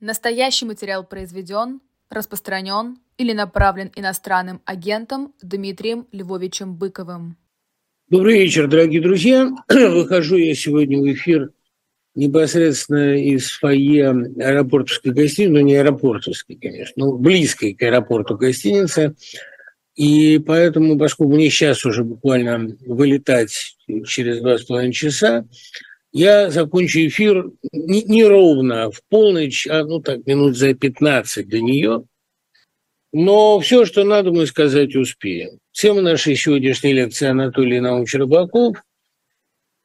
Настоящий материал произведен, распространен или направлен иностранным агентом Дмитрием Львовичем Быковым. Добрый вечер, дорогие друзья. Выхожу я сегодня в эфир непосредственно из фойе аэропортовской гостиницы, ну не аэропортовской, конечно, но близкой к аэропорту гостиницы. И поэтому, поскольку мне сейчас уже буквально вылетать через два с половиной часа, я закончу эфир не, не ровно в полночь, а ну так минут за 15 до нее. Но все, что надо, мы сказать успеем. Тема нашей сегодняшней лекции Анатолий Наумович Рыбаков.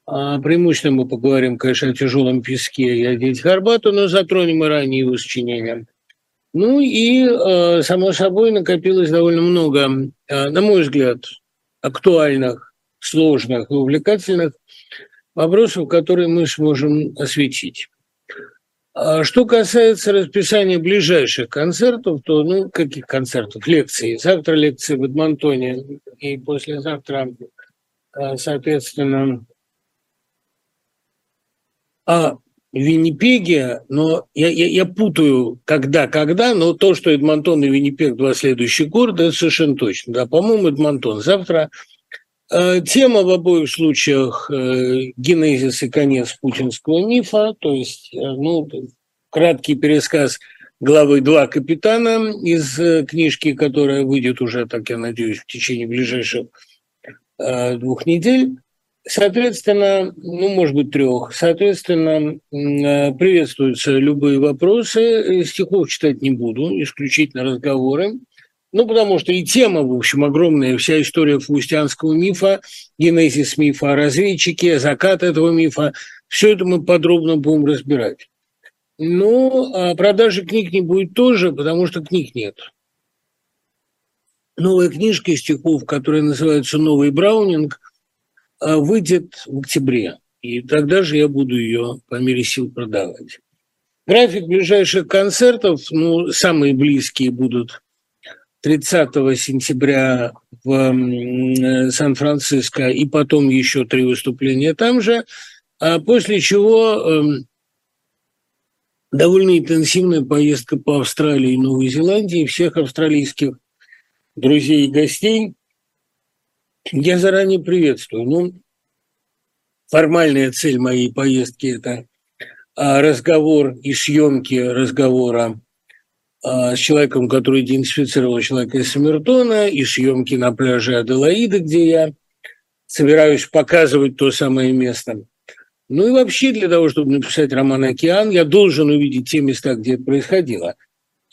А преимущественно мы поговорим, конечно, о тяжелом песке и о детях Арбату, но затронем и ранее его сочинения. Ну и, э, само собой, накопилось довольно много, э, на мой взгляд, актуальных, сложных и увлекательных вопросов, которые мы сможем осветить. А что касается расписания ближайших концертов, то, ну, каких концертов? Лекций. Завтра лекции в Эдмонтоне и послезавтра, э, соответственно, а Виннипеге, но я, я, я путаю когда-когда, но то, что Эдмонтон и Виннипег два следующих города, это совершенно точно. Да, по-моему, Эдмонтон завтра. Э, тема в обоих случаях э, генезис и конец путинского мифа, то есть, э, ну, краткий пересказ главы «Два капитана» из книжки, которая выйдет уже, так я надеюсь, в течение ближайших двух недель. Соответственно, ну, может быть, трех. Соответственно, приветствуются любые вопросы. Стихов читать не буду, исключительно разговоры. Ну, потому что и тема, в общем, огромная, вся история фаустианского мифа, генезис мифа о разведчике, закат этого мифа, все это мы подробно будем разбирать. Но а продажи книг не будет тоже, потому что книг нет. Новая книжка стихов, которая называется «Новый Браунинг», а, выйдет в октябре, и тогда же я буду ее по мере сил продавать. График ближайших концертов, ну, самые близкие будут 30 сентября в Сан-Франциско и потом еще три выступления там же, а после чего эм, довольно интенсивная поездка по Австралии и Новой Зеландии, всех австралийских друзей и гостей – я заранее приветствую. Ну, формальная цель моей поездки – это а, разговор и съемки разговора с человеком, который идентифицировал человека из Самертона, и съемки на пляже Аделаиды, где я собираюсь показывать то самое место. Ну и вообще для того, чтобы написать роман «Океан», я должен увидеть те места, где это происходило.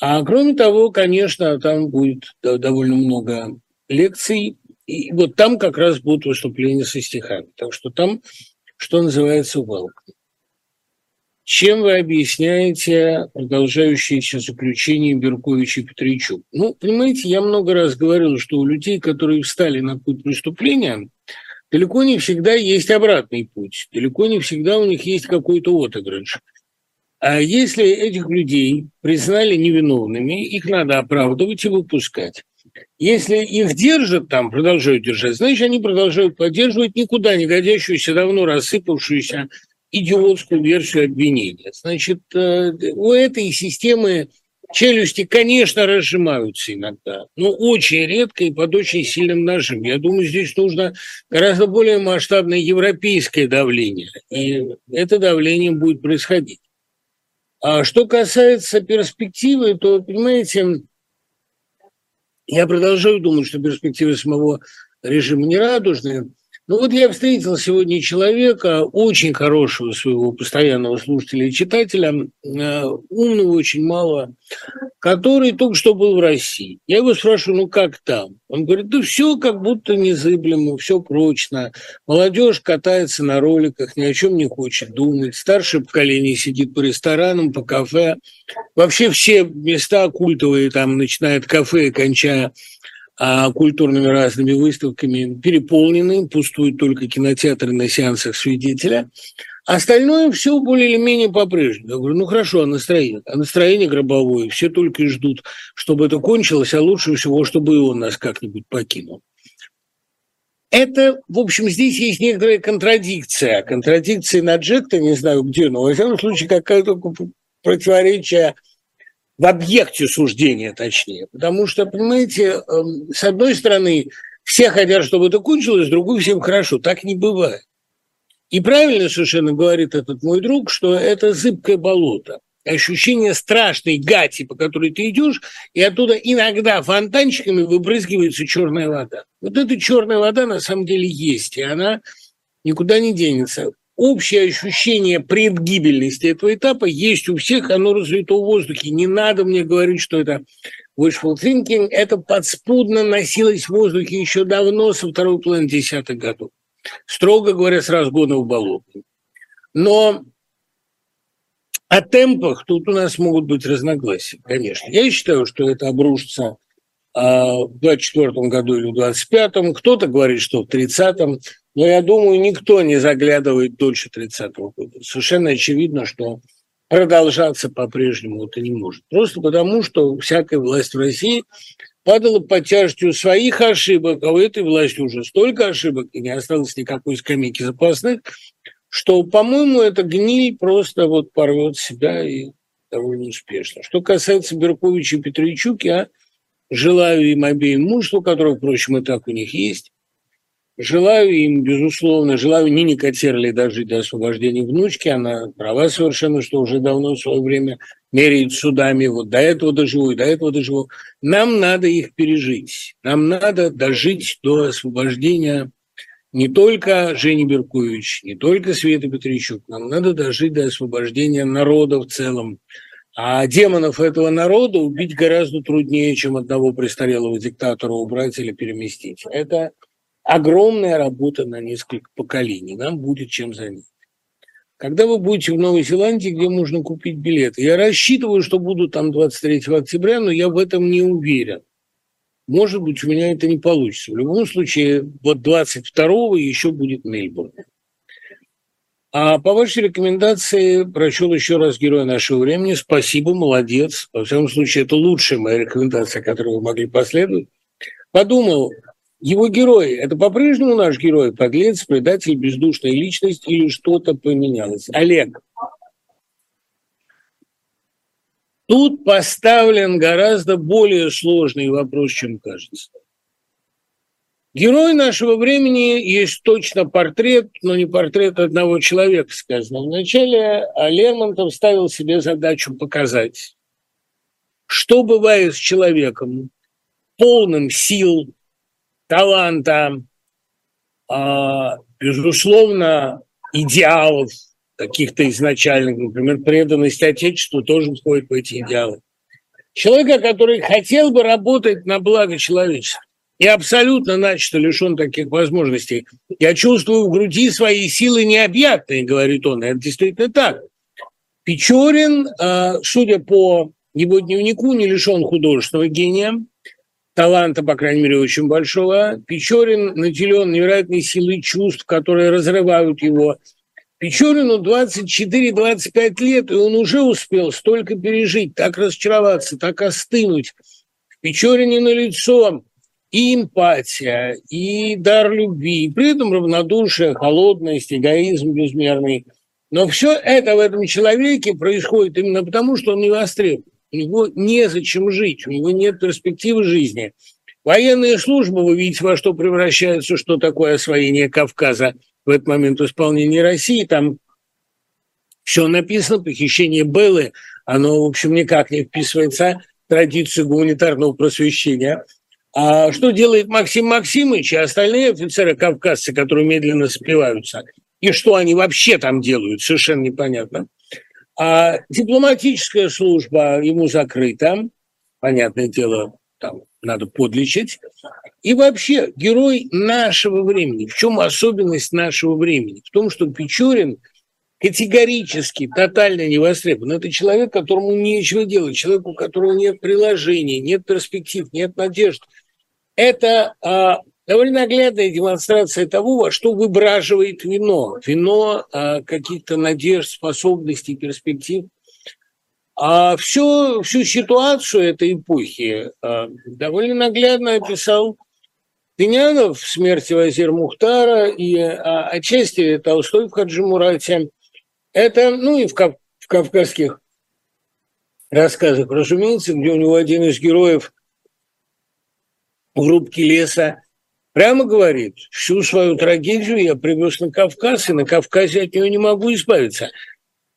А кроме того, конечно, там будет довольно много лекций, и вот там как раз будут выступления со стихами. Так что там, что называется, welcome. Чем вы объясняете продолжающееся заключение Берковича и Петричук? Ну, понимаете, я много раз говорил, что у людей, которые встали на путь преступления, далеко не всегда есть обратный путь, далеко не всегда у них есть какой-то отыгрыш. А если этих людей признали невиновными, их надо оправдывать и выпускать. Если их держат там, продолжают держать, значит, они продолжают поддерживать никуда не годящуюся, давно рассыпавшуюся идиотскую версию обвинения. Значит, э, у этой системы челюсти, конечно, разжимаются иногда, но очень редко и под очень сильным нажимом. Я думаю, здесь нужно гораздо более масштабное европейское давление, и это давление будет происходить. А что касается перспективы, то, понимаете, я продолжаю думать, что перспективы самого режима нерадужные. Ну вот я встретил сегодня человека, очень хорошего своего постоянного слушателя и читателя, э, умного очень мало, который только что был в России. Я его спрашиваю, ну как там? Он говорит, да все как будто незыблемо, все прочно. Молодежь катается на роликах, ни о чем не хочет думать. Старшее поколение сидит по ресторанам, по кафе. Вообще все места культовые, там, начиная от кафе и кончая культурными разными выставками переполнены, пустуют только кинотеатры на сеансах свидетеля. Остальное все более или менее по-прежнему. Я говорю, ну хорошо, а настроение? А настроение гробовое. Все только и ждут, чтобы это кончилось, а лучше всего, чтобы и он нас как-нибудь покинул. Это, в общем, здесь есть некоторая контрадикция. Контрадикция на Джекта, не знаю где, но, во всяком случае, какая-то противоречие в объекте суждения, точнее. Потому что, понимаете, эм, с одной стороны, все хотят, чтобы это кончилось, с другой всем хорошо. Так не бывает. И правильно совершенно говорит этот мой друг, что это зыбкое болото. Ощущение страшной гати, по которой ты идешь, и оттуда иногда фонтанчиками выбрызгивается черная вода. Вот эта черная вода на самом деле есть, и она никуда не денется общее ощущение предгибельности этого этапа есть у всех, оно разлито в воздухе. Не надо мне говорить, что это wishful thinking, это подспудно носилось в воздухе еще давно, со второй половины десятых годов. Строго говоря, с разгона в болото. Но о темпах тут у нас могут быть разногласия, конечно. Я считаю, что это обрушится а, в 24 году или в 25-м. Кто-то говорит, что в 30-м. Но я думаю, никто не заглядывает дольше 30-го года. Совершенно очевидно, что продолжаться по-прежнему это не может. Просто потому, что всякая власть в России падала под тяжестью своих ошибок, а у этой власти уже столько ошибок, и не осталось никакой скамейки запасных, что, по-моему, эта гниль просто вот порвет себя и довольно успешно. Что касается Берковича и Петричук, я желаю им обеим мужества, которое, впрочем, и так у них есть, Желаю им, безусловно, желаю Нине Котерли дожить до освобождения внучки. Она права совершенно, что уже давно в свое время меряет судами. Вот до этого доживу и до этого доживу. Нам надо их пережить. Нам надо дожить до освобождения не только Жени Беркович, не только Света Петричук. Нам надо дожить до освобождения народа в целом. А демонов этого народа убить гораздо труднее, чем одного престарелого диктатора убрать или переместить. Это огромная работа на несколько поколений. Нам будет чем заняться. Когда вы будете в Новой Зеландии, где можно купить билеты? Я рассчитываю, что буду там 23 октября, но я в этом не уверен. Может быть, у меня это не получится. В любом случае, вот 22-го еще будет Мельбурн. А по вашей рекомендации прочел еще раз героя нашего времени. Спасибо, молодец. Во всяком случае, это лучшая моя рекомендация, которую вы могли последовать. Подумал, его герой – это по-прежнему наш герой, подлец, предатель, бездушная личность или что-то поменялось? Олег. Тут поставлен гораздо более сложный вопрос, чем кажется. Герой нашего времени есть точно портрет, но не портрет одного человека, сказано. Вначале Лермонтов ставил себе задачу показать, что бывает с человеком, полным сил, таланта, а, безусловно, идеалов каких-то изначальных, например, преданность Отечеству тоже входит в эти идеалы. Человека, который хотел бы работать на благо человечества и абсолютно начисто лишен таких возможностей. Я чувствую в груди свои силы необъятные, говорит он. Это действительно так. Печорин, а, судя по его дневнику, не лишен художественного гения – таланта, по крайней мере, очень большого. Печорин наделен невероятной силой чувств, которые разрывают его. Печорину 24-25 лет, и он уже успел столько пережить, так разочароваться, так остынуть. В Печорине на лицо и эмпатия, и дар любви, и при этом равнодушие, холодность, эгоизм безмерный. Но все это в этом человеке происходит именно потому, что он не востребован у него незачем жить, у него нет перспективы жизни. Военная служба, вы видите, во что превращается, что такое освоение Кавказа в этот момент исполнения России. Там все написано, похищение Беллы, оно, в общем, никак не вписывается в традицию гуманитарного просвещения. А что делает Максим Максимович и остальные офицеры-кавказцы, которые медленно спиваются? И что они вообще там делают, совершенно непонятно. А дипломатическая служба ему закрыта, понятное дело, там надо подлечить. И вообще герой нашего времени. В чем особенность нашего времени? В том, что Печорин категорически, тотально не востребован. Это человек, которому нечего делать, человек, у которого нет приложений, нет перспектив, нет надежд. Это а, довольно наглядная демонстрация того, во что выбраживает вино. Вино а, каких-то надежд, способностей, перспектив. А всю, всю ситуацию этой эпохи а, довольно наглядно описал Тынянов в «Смерти Вазир Мухтара» и а, отчасти Толстой в Хаджи Мурате. Это, ну и в, в кавказских рассказах, разумеется, где у него один из героев в рубке леса прямо говорит, всю свою трагедию я привез на Кавказ, и на Кавказе от нее не могу избавиться.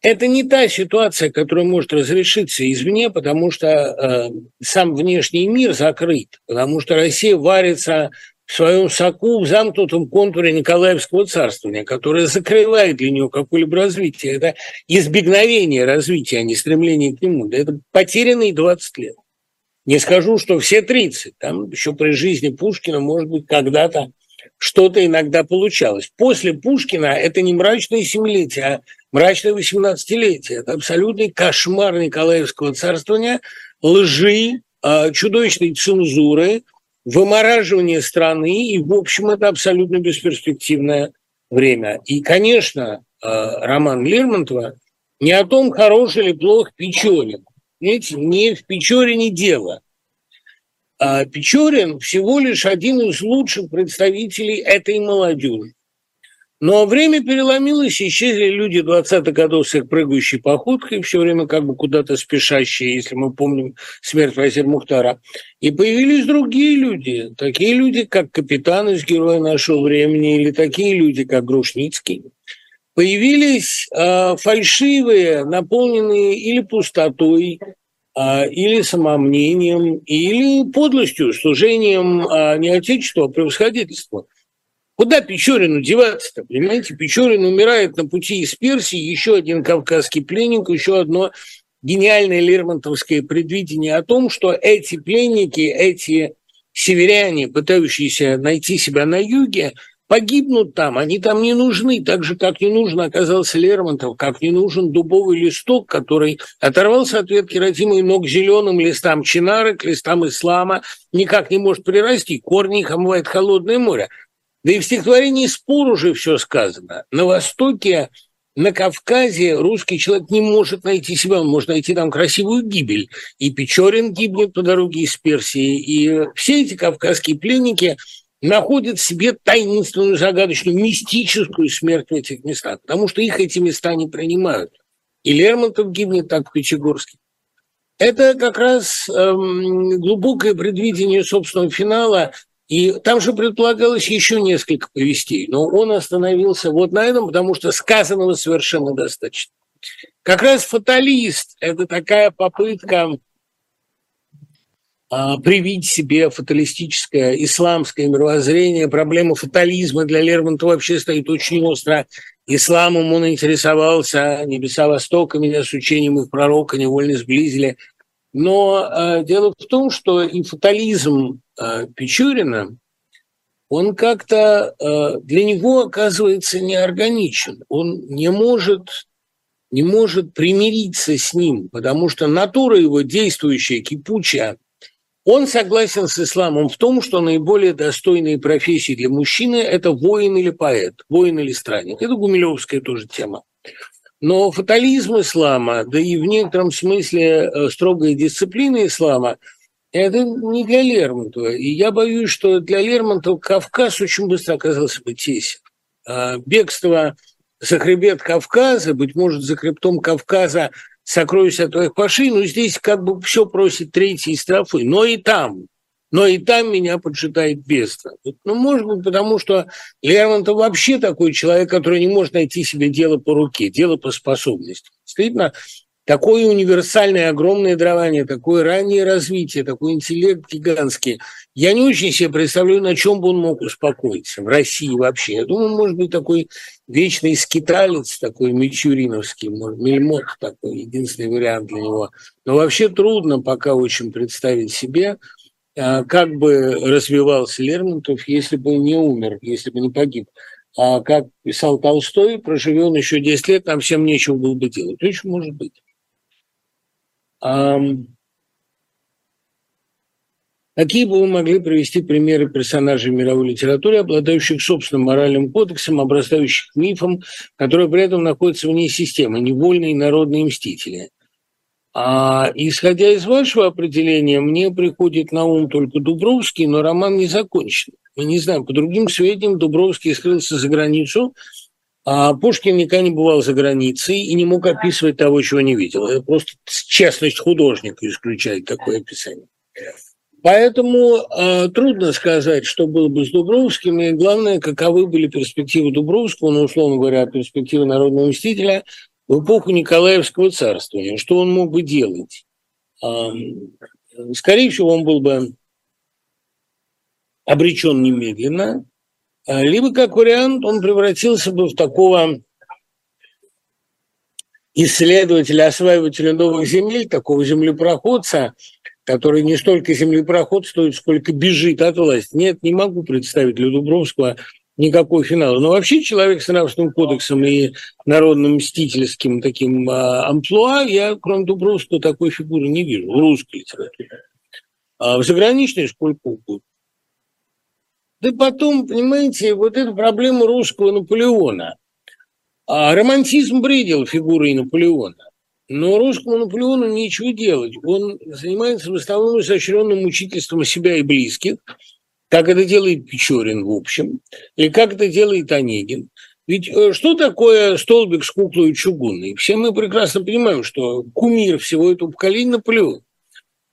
Это не та ситуация, которая может разрешиться извне, потому что э, сам внешний мир закрыт, потому что Россия варится в своем соку в замкнутом контуре Николаевского царствования, которое закрывает для нее какое-либо развитие. Это избегновение развития, а не стремление к нему. Это потерянные 20 лет. Не скажу, что все 30. Там еще при жизни Пушкина, может быть, когда-то что-то иногда получалось. После Пушкина это не мрачное семилетие, а мрачное восемнадцатилетие. Это абсолютный кошмар Николаевского царствования, лжи, а, чудовищной цензуры, вымораживание страны, и, в общем, это абсолютно бесперспективное время. И, конечно, а, роман Лермонтова не о том, хорош или плох Печорин. Видите, не в Печорине дело. А Печорин всего лишь один из лучших представителей этой молодежи. Но время переломилось, исчезли люди 20-х годов с их прыгающей походкой, все время как бы куда-то спешащие, если мы помним смерть Вазир Мухтара. И появились другие люди, такие люди, как капитан из «Героя нашего времени» или такие люди, как Грушницкий. Появились э, фальшивые, наполненные или пустотой, э, или самомнением, или подлостью, служением э, не отечеству, а превосходительству – Куда Печорину деваться-то? Понимаете, Печорин умирает на пути из Персии, еще один кавказский пленник, еще одно гениальное лермонтовское предвидение о том, что эти пленники, эти северяне, пытающиеся найти себя на юге, погибнут там, они там не нужны, так же, как не нужен оказался Лермонтов, как не нужен дубовый листок, который оторвался от ветки родимой, но к зеленым листам чинары, к листам ислама никак не может прирасти, корни их омывает холодное море. Да и в стихотворении «Спор» уже все сказано. На Востоке, на Кавказе русский человек не может найти себя, он может найти там красивую гибель. И Печорин гибнет по дороге из Персии, и все эти кавказские пленники находят в себе таинственную, загадочную, мистическую смерть в этих местах, потому что их эти места не принимают. И Лермонтов гибнет так в Печегорске. Это как раз эм, глубокое предвидение собственного финала и там же предполагалось еще несколько повестей, но он остановился вот на этом, потому что сказанного совершенно достаточно. Как раз «Фаталист» – это такая попытка привить себе фаталистическое исламское мировоззрение. Проблема фатализма для Лермонтова вообще стоит очень остро. Исламом он интересовался, небеса Востока меня с учением их пророка невольно сблизили. Но э, дело в том, что и фатализм э, Печорина, он как-то э, для него оказывается неорганичен. Он не может, не может примириться с ним, потому что натура его действующая, кипучая, он согласен с исламом в том, что наиболее достойные профессии для мужчины – это воин или поэт, воин или странник. Это гумилевская тоже тема. Но фатализм ислама, да и в некотором смысле э, строгая дисциплина ислама – это не для Лермонтова. И я боюсь, что для Лермонтова Кавказ очень быстро оказался бы тесен. А бегство за хребет Кавказа, быть может, за хребтом Кавказа сокровища твоих пашей, но здесь как бы все просит третьей строфы. Но и там но и там меня поджидает бездна. Ну, может быть, потому что Лермонтов вообще такой человек, который не может найти себе дело по руке, дело по способности. Действительно, такое универсальное, огромное дарование, такое раннее развитие, такой интеллект гигантский. Я не очень себе представляю, на чем бы он мог успокоиться в России вообще. Я думаю, может быть, такой вечный скиталец, такой мичуриновский, мельмот такой, единственный вариант для него. Но вообще трудно пока очень представить себе, а как бы развивался Лермонтов, если бы не умер, если бы не погиб. А как писал Толстой, проживет он еще 10 лет, там всем нечего было бы делать. Очень может быть. Какие бы вы могли привести примеры персонажей мировой литературы, обладающих собственным моральным кодексом, обрастающих мифом, которые при этом находятся вне системы, невольные народные мстители? А, исходя из вашего определения, мне приходит на ум только Дубровский, но роман не закончен. Мы не знаем, по другим сведениям, Дубровский скрылся за границу, А Пушкин никогда не бывал за границей и не мог описывать того, чего не видел. Это просто честность художника исключает такое описание. Поэтому э, трудно сказать, что было бы с Дубровским, и главное, каковы были перспективы Дубровского, ну, условно говоря, перспективы народного мстителя в эпоху Николаевского царствования. Что он мог бы делать? Э, скорее всего, он был бы обречен немедленно, а, либо, как вариант, он превратился бы в такого исследователя, осваивателя новых земель, такого землепроходца, который не столько землепроход стоит, сколько бежит от власти. Нет, не могу представить для Дубровского никакой финала. Но вообще человек с нравственным кодексом и народным мстительским таким а, амплуа, я, кроме Дубровского, такой фигуры не вижу в русской литературе. А в заграничной сколько угодно. Да потом, понимаете, вот эту проблему русского Наполеона. А романтизм бредил фигурой Наполеона. Но русскому Наполеону нечего делать. Он занимается в основном изощренным мучительством себя и близких, как это делает Печорин, в общем, или как это делает Онегин. Ведь э, что такое столбик с куклой чугунной? Все мы прекрасно понимаем, что кумир всего этого поколения Наполеон.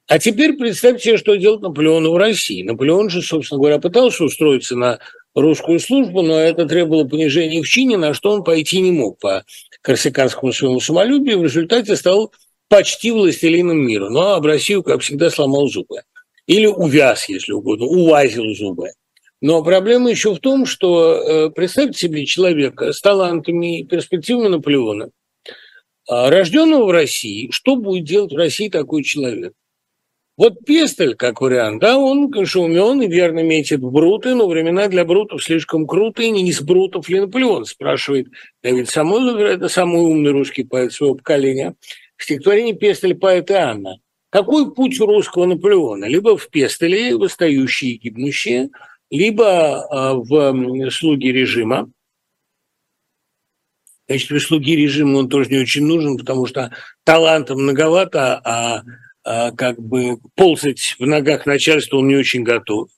А теперь представьте себе, что делать Наполеону в России. Наполеон же, собственно говоря, пытался устроиться на русскую службу, но это требовало понижения в чине, на что он пойти не мог по корсиканскому своему самолюбию. В результате стал почти властелином мира. Но об Россию, как всегда, сломал зубы. Или увяз, если угодно, увазил зубы. Но проблема еще в том, что э, представьте себе человека с талантами и перспективами Наполеона, а, рожденного в России, что будет делать в России такой человек? Вот Пестель, как вариант, да, он, конечно, умен и верно метит в Бруты, но времена для Брутов слишком крутые, не из Брутов ли Наполеон, спрашивает Давид Самойлов, это самый умный русский поэт своего поколения. В стихотворении Пестель поэта Анна. Какой путь у русского Наполеона? Либо в Пестеле, восстающие и гибнущие, либо а, в «Слуги режима», в качестве слуги режима он тоже не очень нужен, потому что таланта многовато, а, как бы ползать в ногах начальства он не очень готов.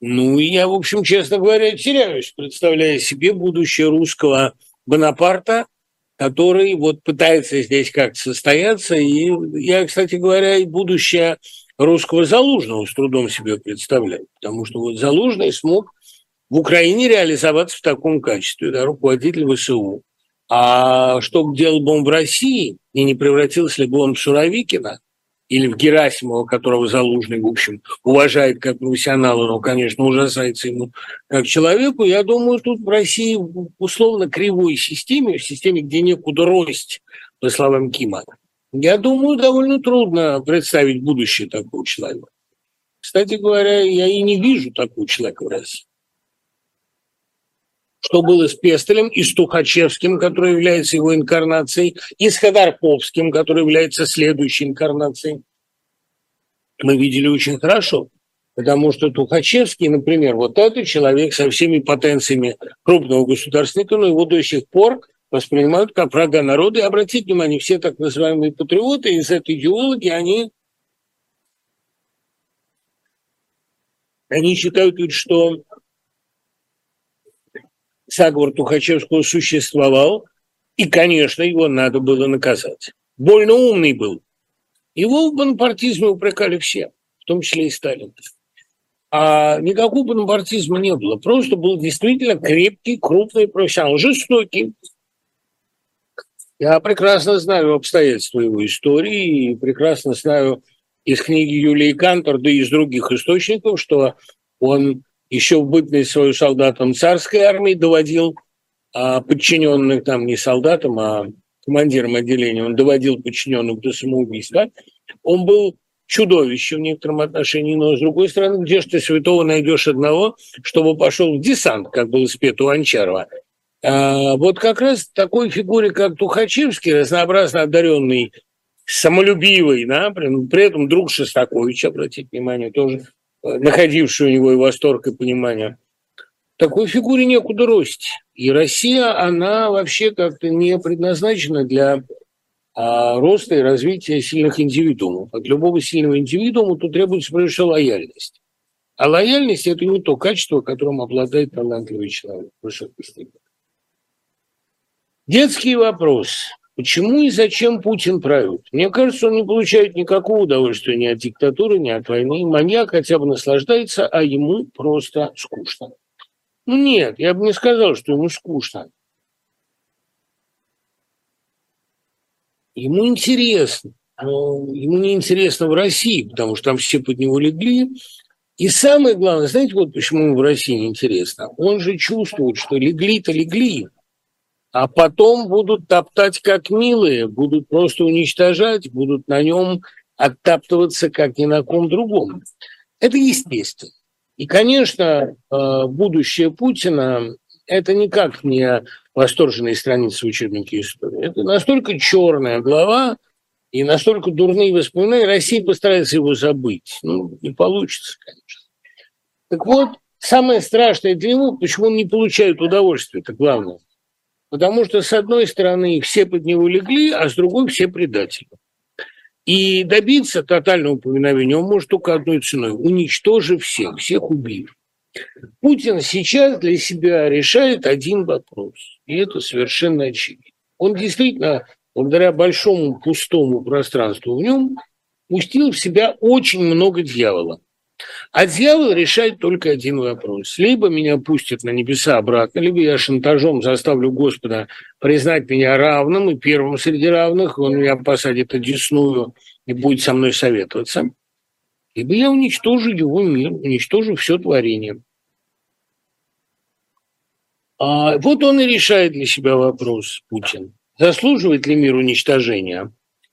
Ну, я, в общем, честно говоря, теряюсь, представляя себе будущее русского Бонапарта, который вот пытается здесь как-то состояться. И я, кстати говоря, и будущее русского Залужного с трудом себе представляю, потому что вот Залужный смог в Украине реализоваться в таком качестве, да, руководитель ВСУ. А что делал бы он в России, и не превратился ли бы он в Суровикина – или в Герасимова, которого Залужный, в общем, уважает как профессионала, но, конечно, ужасается ему как человеку, я думаю, тут в России в условно кривой системе, в системе, где некуда рость, по словам Кима, я думаю, довольно трудно представить будущее такого человека. Кстати говоря, я и не вижу такого человека в России. Что было с Пестелем и с Тухачевским, который является его инкарнацией, и с Ходорковским, который является следующей инкарнацией, мы видели очень хорошо. Потому что Тухачевский, например, вот это человек со всеми потенциями крупного государственника, но его до сих пор воспринимают как врага народа. И обратите внимание, все так называемые патриоты из этой идеологии, они, они считают, что заговор Тухачевского существовал, и, конечно, его надо было наказать. Больно умный был. Его в бонапартизме упрекали все, в том числе и Сталин. А никакого бонапартизма не было. Просто был действительно крепкий, крупный профессионал, жестокий. Я прекрасно знаю обстоятельства его истории и прекрасно знаю из книги Юлии Кантор, да и из других источников, что он еще в бытность свою солдатом царской армии доводил а, подчиненных там не солдатам, а командиром отделения, он доводил подчиненных до самоубийства. Он был чудовище в некотором отношении, но с другой стороны, где же ты святого найдешь одного, чтобы пошел в десант, как было спето у Анчарова. А, вот как раз такой фигуре, как Тухачевский, разнообразно одаренный, самолюбивый, да, при, при этом друг Шостакович, обратите внимание, тоже находивший у него и восторг, и понимание. Такой фигуре некуда рости. И Россия, она вообще как-то не предназначена для а, роста и развития сильных индивидуумов. От любого сильного индивидуума тут требуется прежде всего лояльность. А лояльность – это не то качество, которым обладает талантливый человек в высокой степени. Детский вопрос. Почему и зачем Путин правит? Мне кажется, он не получает никакого удовольствия ни от диктатуры, ни от войны. Маньяк хотя бы наслаждается, а ему просто скучно. Ну нет, я бы не сказал, что ему скучно. Ему интересно. Но ему не интересно в России, потому что там все под него легли. И самое главное, знаете, вот почему ему в России не интересно? Он же чувствует, что легли-то легли, а потом будут топтать как милые, будут просто уничтожать, будут на нем оттаптываться как ни на ком другом. Это естественно. И, конечно, э, будущее Путина – это никак не восторженные страницы в учебнике истории. Это настолько черная глава и настолько дурные воспоминания, Россия постарается его забыть. Ну, не получится, конечно. Так вот, самое страшное для него, почему он не получает удовольствия, это главное – Потому что, с одной стороны, все под него легли, а с другой все предатели. И добиться тотального повиновения он может только одной ценой – уничтожив всех, всех убив. Путин сейчас для себя решает один вопрос, и это совершенно очевидно. Он действительно, благодаря большому пустому пространству в нем, пустил в себя очень много дьявола. А дьявол решает только один вопрос. Либо меня пустят на небеса обратно, либо я шантажом заставлю Господа признать меня равным и первым среди равных, он меня посадит одесную и будет со мной советоваться. Либо я уничтожу его мир, уничтожу все творение. А вот он и решает для себя вопрос, Путин. Заслуживает ли мир уничтожения?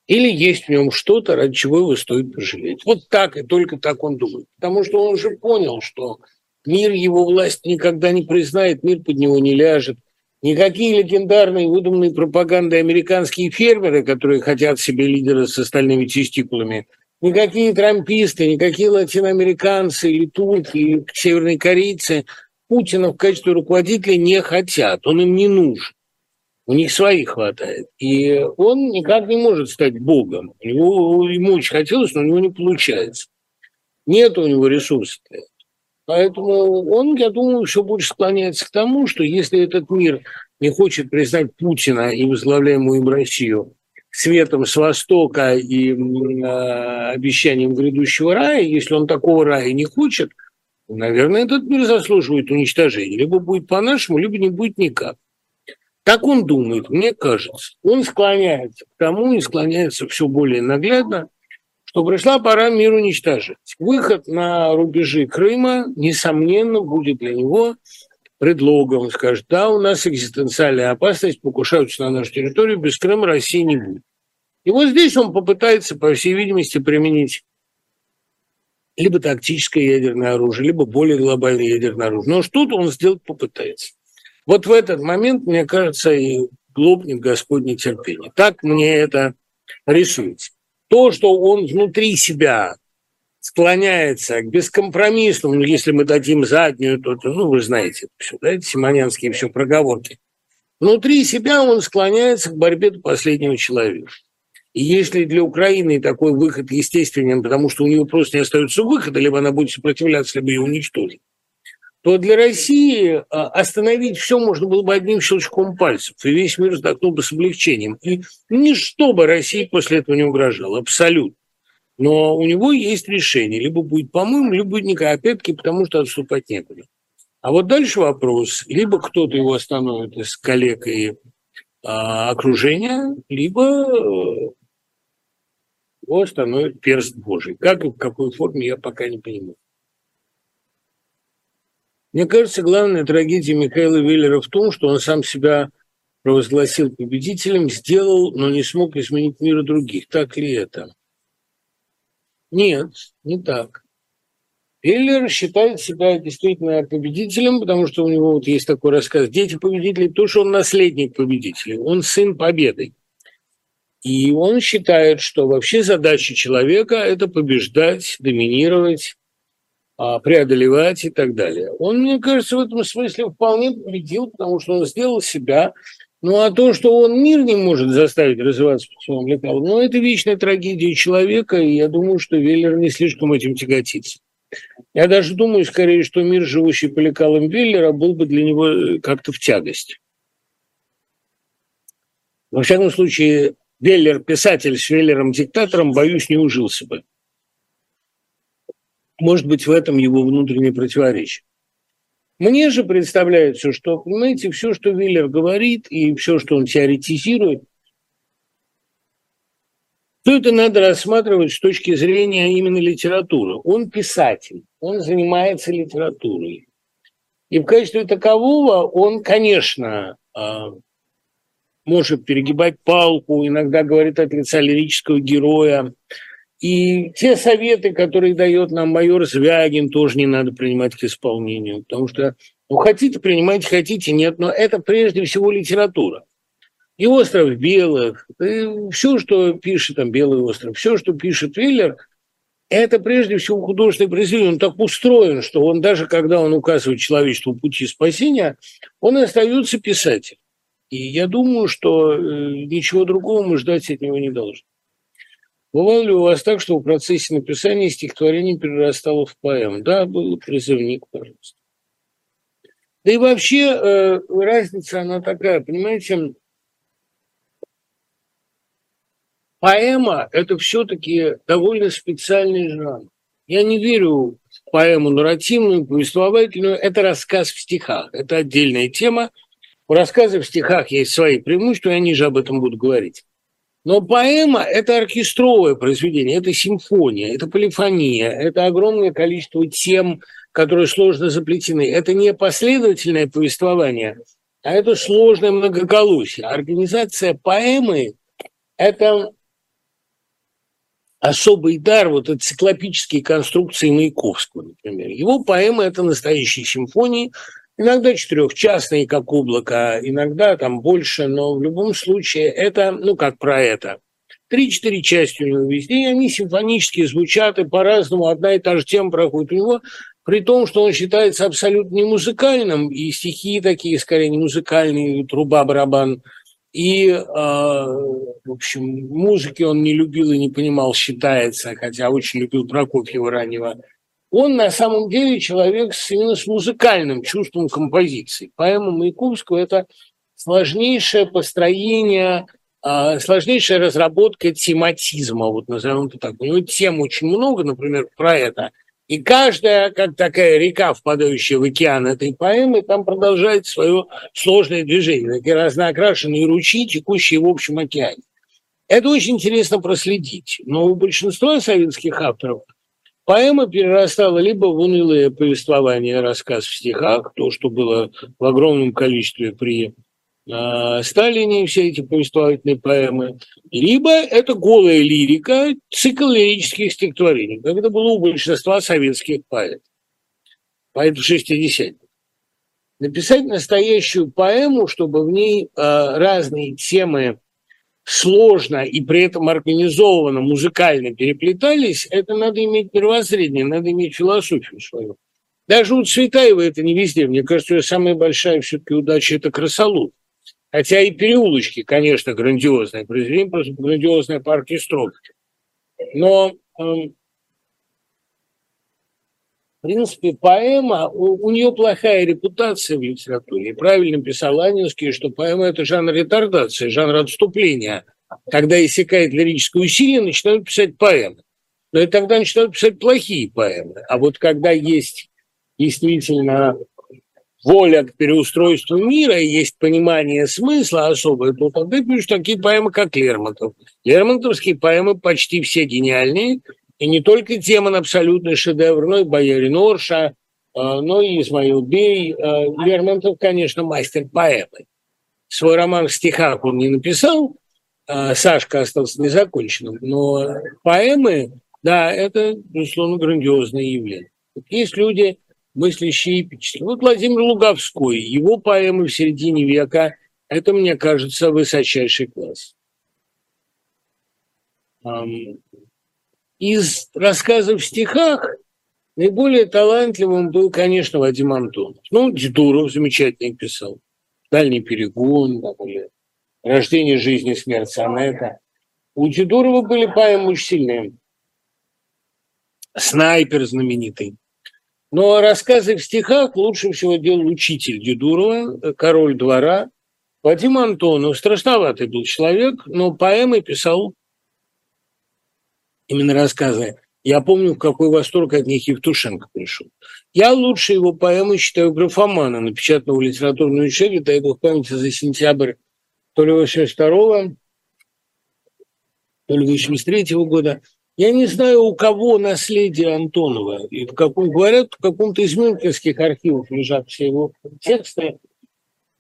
Или есть в нем что-то, ради чего его стоит пожалеть. Вот так и только так он думает. Потому что он уже понял, что мир его власть никогда не признает, мир под него не ляжет. Никакие легендарные выдуманные пропаганды американские фермеры, которые хотят себе лидера с остальными тестикулами, никакие трамписты, никакие латиноамериканцы или турки, или северные корейцы Путина в качестве руководителя не хотят, он им не нужен. У них своих хватает. И он никак не может стать богом. У него, ему очень хотелось, но у него не получается. Нет у него ресурсов. Поэтому он, я думаю, еще больше склоняется к тому, что если этот мир не хочет признать Путина и возглавляемую им Россию светом с Востока и э, обещанием грядущего рая, если он такого рая не хочет, наверное, этот мир заслуживает уничтожения. Либо будет по-нашему, либо не будет никак. Так он думает, мне кажется. Он склоняется к тому и склоняется все более наглядно, что пришла пора мир уничтожить. Выход на рубежи Крыма, несомненно, будет для него предлогом. Он скажет, да, у нас экзистенциальная опасность, покушаются на нашу территорию, без Крыма России не будет. И вот здесь он попытается, по всей видимости, применить либо тактическое ядерное оружие, либо более глобальное ядерное оружие. Но что-то он сделать попытается. Вот в этот момент, мне кажется, и лопнет Господне терпение. Так мне это рисуется. То, что он внутри себя склоняется к бескомпромиссному, ну, если мы дадим заднюю, то, то ну, вы знаете, все, да, эти симонянские все проговорки. Внутри себя он склоняется к борьбе до последнего человека. И если для Украины такой выход естественен, потому что у нее просто не остается выхода, либо она будет сопротивляться, либо ее уничтожить, то для России а, остановить все можно было бы одним щелчком пальцев, и весь мир вздохнул бы с облегчением. И ничто бы России после этого не угрожало, абсолютно. Но у него есть решение. Либо будет по-моему, либо будет никак. Опять-таки, потому что отступать некуда. А вот дальше вопрос. Либо кто-то его остановит из коллег и а, окружения, либо э, его остановит перст Божий. Как и в какой форме, я пока не понимаю. Мне кажется, главная трагедия Михаила Веллера в том, что он сам себя провозгласил победителем, сделал, но не смог изменить мир других. Так ли это? Нет, не так. Веллер считает себя действительно победителем, потому что у него вот есть такой рассказ «Дети победителей», то, что он наследник победителей, он сын победы. И он считает, что вообще задача человека – это побеждать, доминировать, преодолевать и так далее. Он, мне кажется, в этом смысле вполне победил, потому что он сделал себя. Ну, а то, что он мир не может заставить развиваться по своему лекалу, ну, это вечная трагедия человека, и я думаю, что Веллер не слишком этим тяготится. Я даже думаю, скорее, что мир, живущий по лекалам Веллера, был бы для него э, как-то в тягость. Во всяком случае, Веллер, писатель с Веллером-диктатором, боюсь, не ужился бы. Может быть, в этом его внутреннее противоречие. Мне же представляется, что, понимаете, все, что Виллер говорит, и все, что он теоретизирует, все это надо рассматривать с точки зрения именно литературы. Он писатель, он занимается литературой. И в качестве такового он, конечно, а, может перегибать палку, иногда говорит от лица лирического героя. И те советы, которые дает нам майор Звягин, тоже не надо принимать к исполнению, потому что ну, хотите принимать, хотите нет, но это прежде всего литература. И «Остров белых», и все, что пишет там «Белый остров», все, что пишет Виллер, это прежде всего художественный произведение. Он так устроен, что он даже когда он указывает человечеству пути спасения, он остается писателем. И я думаю, что э, ничего другого мы ждать от него не должны. Бывало ли у вас так, что в процессе написания стихотворение перерастало в поэму? Да, был призывник, пожалуйста. Да и вообще э, разница, она такая, понимаете, поэма – это все-таки довольно специальный жанр. Я не верю в поэму нарративную, повествовательную. Это рассказ в стихах. Это отдельная тема, у рассказа в стихах есть свои преимущества, я ниже об этом буду говорить. Но поэма – это оркестровое произведение, это симфония, это полифония, это огромное количество тем, которые сложно заплетены. Это не последовательное повествование, а это сложное многоголосие. Организация поэмы – это особый дар вот от циклопические конструкции Маяковского, например. Его поэма – это настоящие симфонии – Иногда четырехчастные, как облако, иногда там больше, но в любом случае это, ну, как про это. Три-четыре части у него везде, и они симфонически звучат, и по-разному одна и та же тема проходит у него, при том, что он считается абсолютно не музыкальным, и стихи такие, скорее, не музыкальные, труба, барабан, и, э, в общем, музыки он не любил и не понимал, считается, хотя очень любил Прокофьева раннего он на самом деле человек с, именно с музыкальным чувством композиции. Поэма Маяковского – это сложнейшее построение, а, сложнейшая разработка тематизма, вот назовем это так. У него тем очень много, например, про это. И каждая, как такая река, впадающая в океан этой поэмы, там продолжает свое сложное движение. Такие разноокрашенные ручьи, текущие в общем океане. Это очень интересно проследить. Но у большинства советских авторов – Поэма перерастала либо в унылое повествование, рассказ в стихах, то, что было в огромном количестве при э, Сталине, все эти повествовательные поэмы, либо это голая лирика, цикл лирических стихотворений, как это было у большинства советских поэтов, поэтов 60 Написать настоящую поэму, чтобы в ней э, разные темы сложно и при этом организованно, музыкально переплетались, это надо иметь мировоззрение, надо иметь философию свою. Даже у Цветаева это не везде. Мне кажется, ее самая большая все-таки удача – это красолут. Хотя и переулочки, конечно, грандиозное произведение, просто грандиозная по оркестровке. Но, э, в принципе, поэма, у, у нее плохая репутация в литературе. И правильно писал Анинский, что поэма – это жанр ретардации, жанр отступления. Когда иссякает лирическое усилие, начинают писать поэмы. Но и тогда начинают писать плохие поэмы. А вот когда есть действительно воля к переустройству мира и есть понимание смысла особое, то тогда пишут такие поэмы, как Лермонтов. Лермонтовские поэмы почти все гениальные, и не только Демон абсолютный шедевр, но и Боярин Орша, а, но и Измаил Бей. А, Лермонтов, конечно, мастер поэмы. Свой роман в стихах он не написал, а, Сашка остался незаконченным, но поэмы, да, это, безусловно, грандиозное явление. Есть люди, мыслящие эпически. Вот Владимир Луговской, его поэмы в середине века, это, мне кажется, высочайший класс. Из рассказов в стихах наиболее талантливым был, конечно, Вадим Антонов. Ну, Дедуров замечательно писал. «Дальний перегон», там, или «Рождение жизни, смерть сонета». У Дедурова были поэмы очень сильные. «Снайпер» знаменитый. Но рассказы в стихах лучше всего делал учитель Дедурова, король двора, Вадим Антонов страшноватый был человек, но поэмы писал именно рассказы. Я помню, какой восторг от них Евтушенко пришел. Я лучше его поэмы считаю графомана, напечатанного в литературном учебе, дай бог памяти за сентябрь то ли 82 то ли 83 -го года. Я не знаю, у кого наследие Антонова. И в каком, говорят, в каком-то из мюнхенских архивов лежат все его тексты.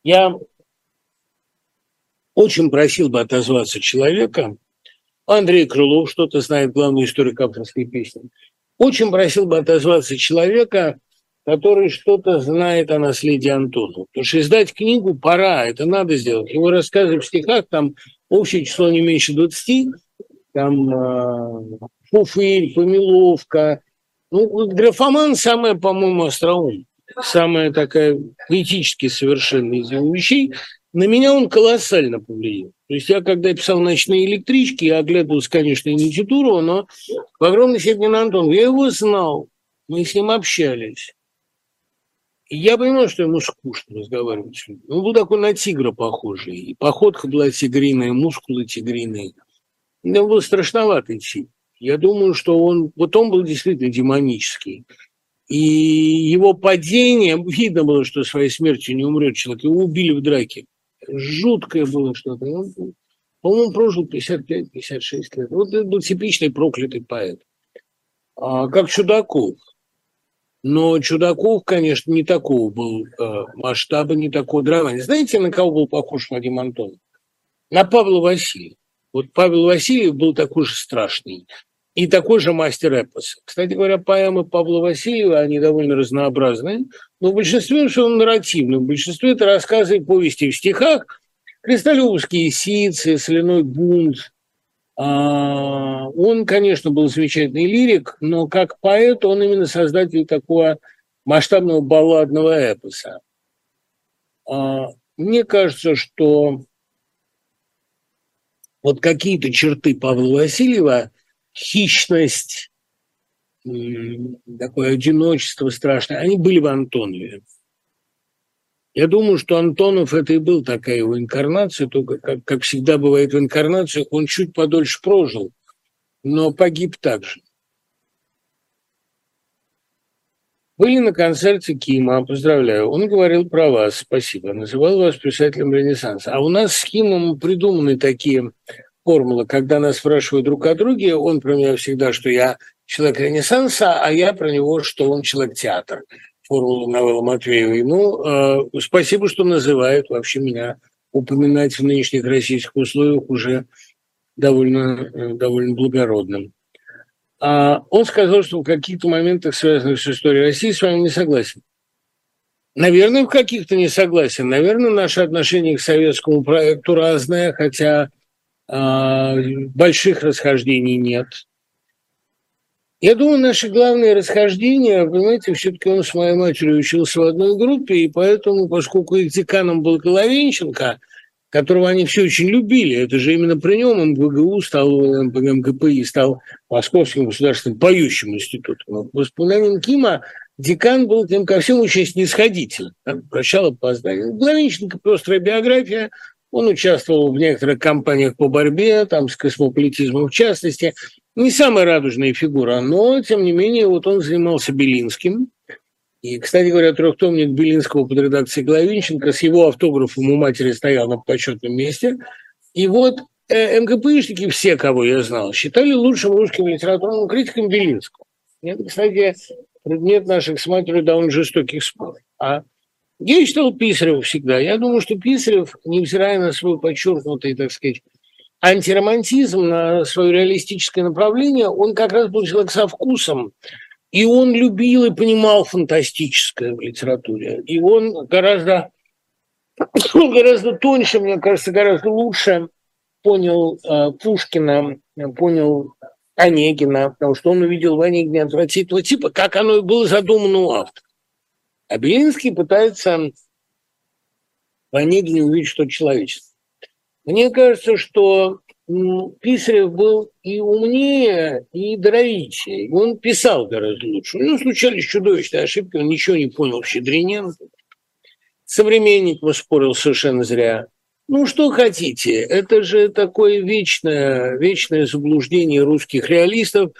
Я очень просил бы отозваться человека, Андрей Крылов что-то знает, главный историк авторской песни, очень просил бы отозваться человека, который что-то знает о наследии Антонова. Потому что издать книгу пора, это надо сделать. Его рассказы в стихах, там общее число не меньше 20, там э, Фуфырь, Помиловка. Ну, графоман самая, по-моему, остроумная, самая такая поэтически совершенная из вещей. На меня он колоссально повлиял. То есть я, когда писал «Ночные электрички», я оглядывался, конечно, и на Титурова, но в огромной степени на Антон. Я его знал, мы с ним общались. И я понимал, что ему скучно разговаривать с людьми. Он был такой на тигра похожий. И походка была тигриная, мускулы тигриные. Он был страшноватый тип. Я думаю, что он, вот он был действительно демонический. И его падение, видно было, что своей смертью не умрет человек, его убили в драке. Жуткое было что-то. Он, по-моему, прожил 55-56 лет. Вот это был типичный проклятый поэт. А, как Чудаков. Но Чудаков, конечно, не такого был э, масштаба, не такого драмания. Знаете, на кого был похож Вадим Антонов? На Павла Васильева. Вот Павел Васильев был такой же страшный и такой же мастер эпоса. Кстати говоря, поэмы Павла Васильева, они довольно разнообразные, но в большинстве он нарративный, в большинстве это рассказы и повести в стихах, Кристалевские сицы, Соляной бунт. А, он, конечно, был замечательный лирик, но как поэт он именно создатель такого масштабного балладного эпоса. А, мне кажется, что вот какие-то черты Павла Васильева, хищность, такое одиночество страшное, они были в Антонове. Я думаю, что Антонов это и был такая его инкарнация, только, как, как всегда бывает в инкарнациях, он чуть подольше прожил, но погиб также. Были на концерте Кима, поздравляю. Он говорил про вас, спасибо. Называл вас писателем Ренессанса. А у нас с Кимом придуманы такие формулы, когда нас спрашивают друг о друге, он про меня всегда, что я человек Ренессанса, а я про него, что он человек театр. Формулу Новелла Матвеевой. Ну, э, спасибо, что называют. Вообще меня упоминать в нынешних российских условиях уже довольно, э, довольно благородным. А он сказал, что в каких-то моментах, связанных с историей России, с вами не согласен. Наверное, в каких-то не согласен. Наверное, наше отношение к советскому проекту разное, хотя э, больших расхождений нет. Я думаю, наши главные расхождения, понимаете, все-таки он с моей матерью учился в одной группе, и поэтому, поскольку их деканом был Головенченко, которого они все очень любили. Это же именно при нем МГГУ стал, МГПИ стал Московским государственным поющим институтом. По воспоминаниям Кима, декан был тем ко всему очень снисходительным. Прощал опоздание. Главниченко пестрая биография. Он участвовал в некоторых кампаниях по борьбе, там, с космополитизмом в частности. Не самая радужная фигура, но, тем не менее, вот он занимался Белинским, и, кстати говоря, трехтомник Белинского под редакцией Главинченко с его автографом у матери стоял на почетном месте. И вот э, МКПшники, все, кого я знал, считали лучшим русским литературным критиком Белинского. Это, кстати, предмет наших с матерью довольно жестоких споров. А я читал Писарева всегда. Я думаю, что Писарев, невзирая на свой подчеркнутый, так сказать, антиромантизм, на свое реалистическое направление, он как раз был человек со вкусом, и он любил и понимал фантастическое в литературе. И он гораздо, гораздо тоньше, мне кажется, гораздо лучше понял э, Пушкина, понял Онегина, потому что он увидел в Онегине отвратительного типа, как оно и было задумано у автора. А Белинский пытается в Онегине увидеть что-то человеческое. Мне кажется, что Писарев был и умнее, и даровитее. Он писал гораздо лучше. У него случались чудовищные ошибки, он ничего не понял в Щедриненко. Современник спорил совершенно зря. Ну, что хотите, это же такое вечное, вечное заблуждение русских реалистов,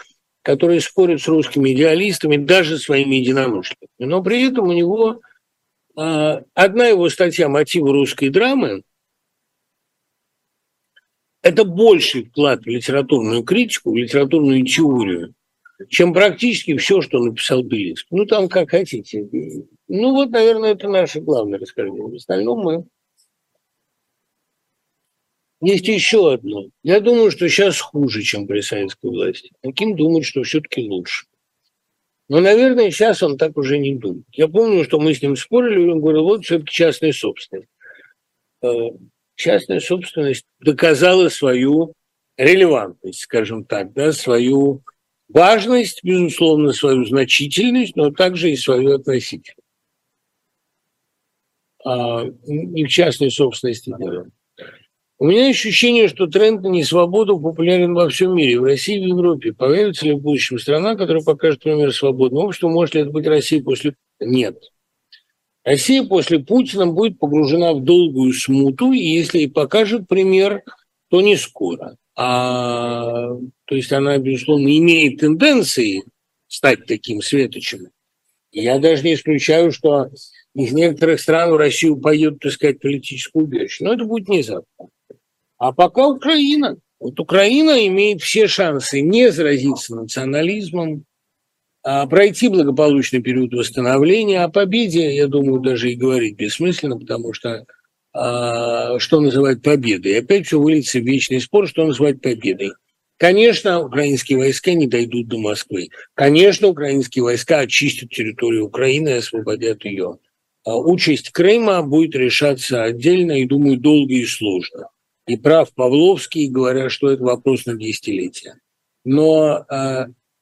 которые спорят с русскими идеалистами, даже своими единомышленниками. Но при этом у него э, одна его статья «Мотивы русской драмы» – это больший вклад в литературную критику, в литературную теорию, чем практически все, что написал Белинский. Ну, там как хотите. Ну, вот, наверное, это наше главное расхождение. В остальном мы... Есть еще одно. Я думаю, что сейчас хуже, чем при советской власти. Таким думает, что все-таки лучше. Но, наверное, сейчас он так уже не думает. Я помню, что мы с ним спорили, и он говорил, вот все-таки частная собственность. Частная собственность доказала свою релевантность, скажем так, да, свою важность, безусловно, свою значительность, но также и свою относительность. А, не в частной собственности дело. У меня ощущение, что тренд на несвободу популярен во всем мире, в России и в Европе. Появится ли в будущем страна, которая покажет пример свободного общества? Может ли это быть Россия после... Нет. Россия после Путина будет погружена в долгую смуту, и если и покажет пример, то не скоро. А, то есть она, безусловно, имеет тенденции стать таким светочем. Я даже не исключаю, что из некоторых стран в Россию поедут искать политическую убежище. Но это будет не завтра. А пока Украина. Вот Украина имеет все шансы не заразиться национализмом, пройти благополучный период восстановления. О победе, я думаю, даже и говорить бессмысленно, потому что а, что называть победой. Опять все выльется в вечный спор, что называть победой. Конечно, украинские войска не дойдут до Москвы. Конечно, украинские войска очистят территорию Украины и освободят ее. А участь Крыма будет решаться отдельно и, думаю, долго и сложно. И прав Павловский, говоря, что это вопрос на десятилетия. Но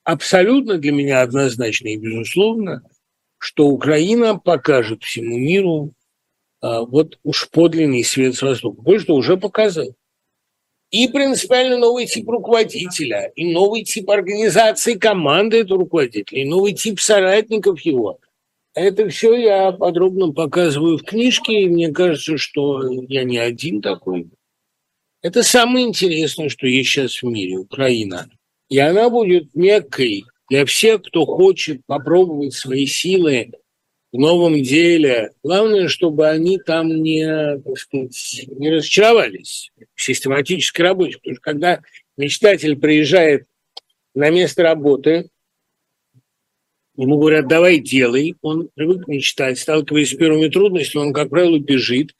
абсолютно для меня однозначно и безусловно, что Украина покажет всему миру а, вот уж подлинный свет с востока. Кое-что уже показал. И принципиально новый тип руководителя, и новый тип организации команды этого руководителя, и новый тип соратников его. Это все я подробно показываю в книжке, и мне кажется, что я не один такой. Это самое интересное, что есть сейчас в мире, Украина. И она будет меккой для всех, кто хочет попробовать свои силы в новом деле. Главное, чтобы они там не, так сказать, не разочаровались в систематической работе. Потому что когда мечтатель приезжает на место работы, ему говорят, давай делай, он привык мечтать, сталкиваясь с первыми трудностями, он, как правило, бежит.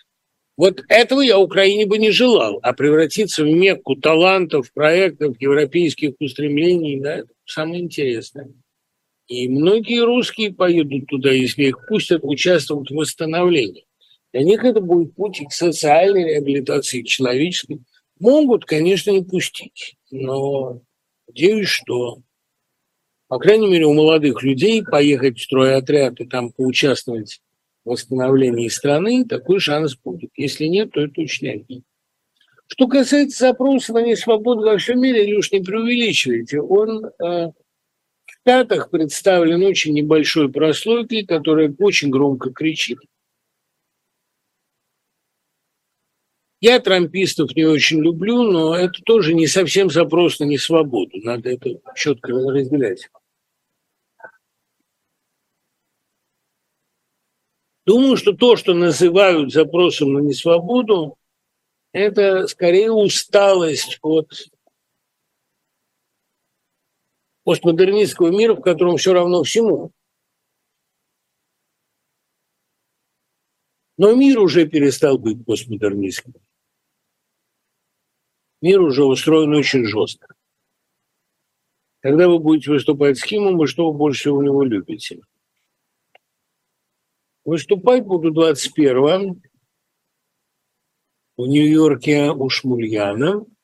Вот этого я Украине бы не желал, а превратиться в мекку талантов, проектов, европейских устремлений, да, это самое интересное. И многие русские поедут туда, если их пустят, участвовать в восстановлении. Для них это будет путь к социальной реабилитации, к человеческой. Могут, конечно, не пустить, но надеюсь, что, по крайней мере, у молодых людей поехать в стройотряд и там поучаствовать восстановлении страны, такой шанс будет. Если нет, то это учнение. Что касается запроса на несвободу во всем мире, Илюш, не преувеличивайте, он э, Штатах представлен очень небольшой прослойкой, которая очень громко кричит. Я трампистов не очень люблю, но это тоже не совсем запрос на несвободу. Надо это четко разделять. Думаю, что то, что называют запросом на несвободу, это скорее усталость от постмодернистского мира, в котором все равно всему. Но мир уже перестал быть постмодернистским. Мир уже устроен очень жестко. Когда вы будете выступать с Химом, вы что больше всего у него любите? Выступать буду 21 в Нью-Йорке у Шмульяна –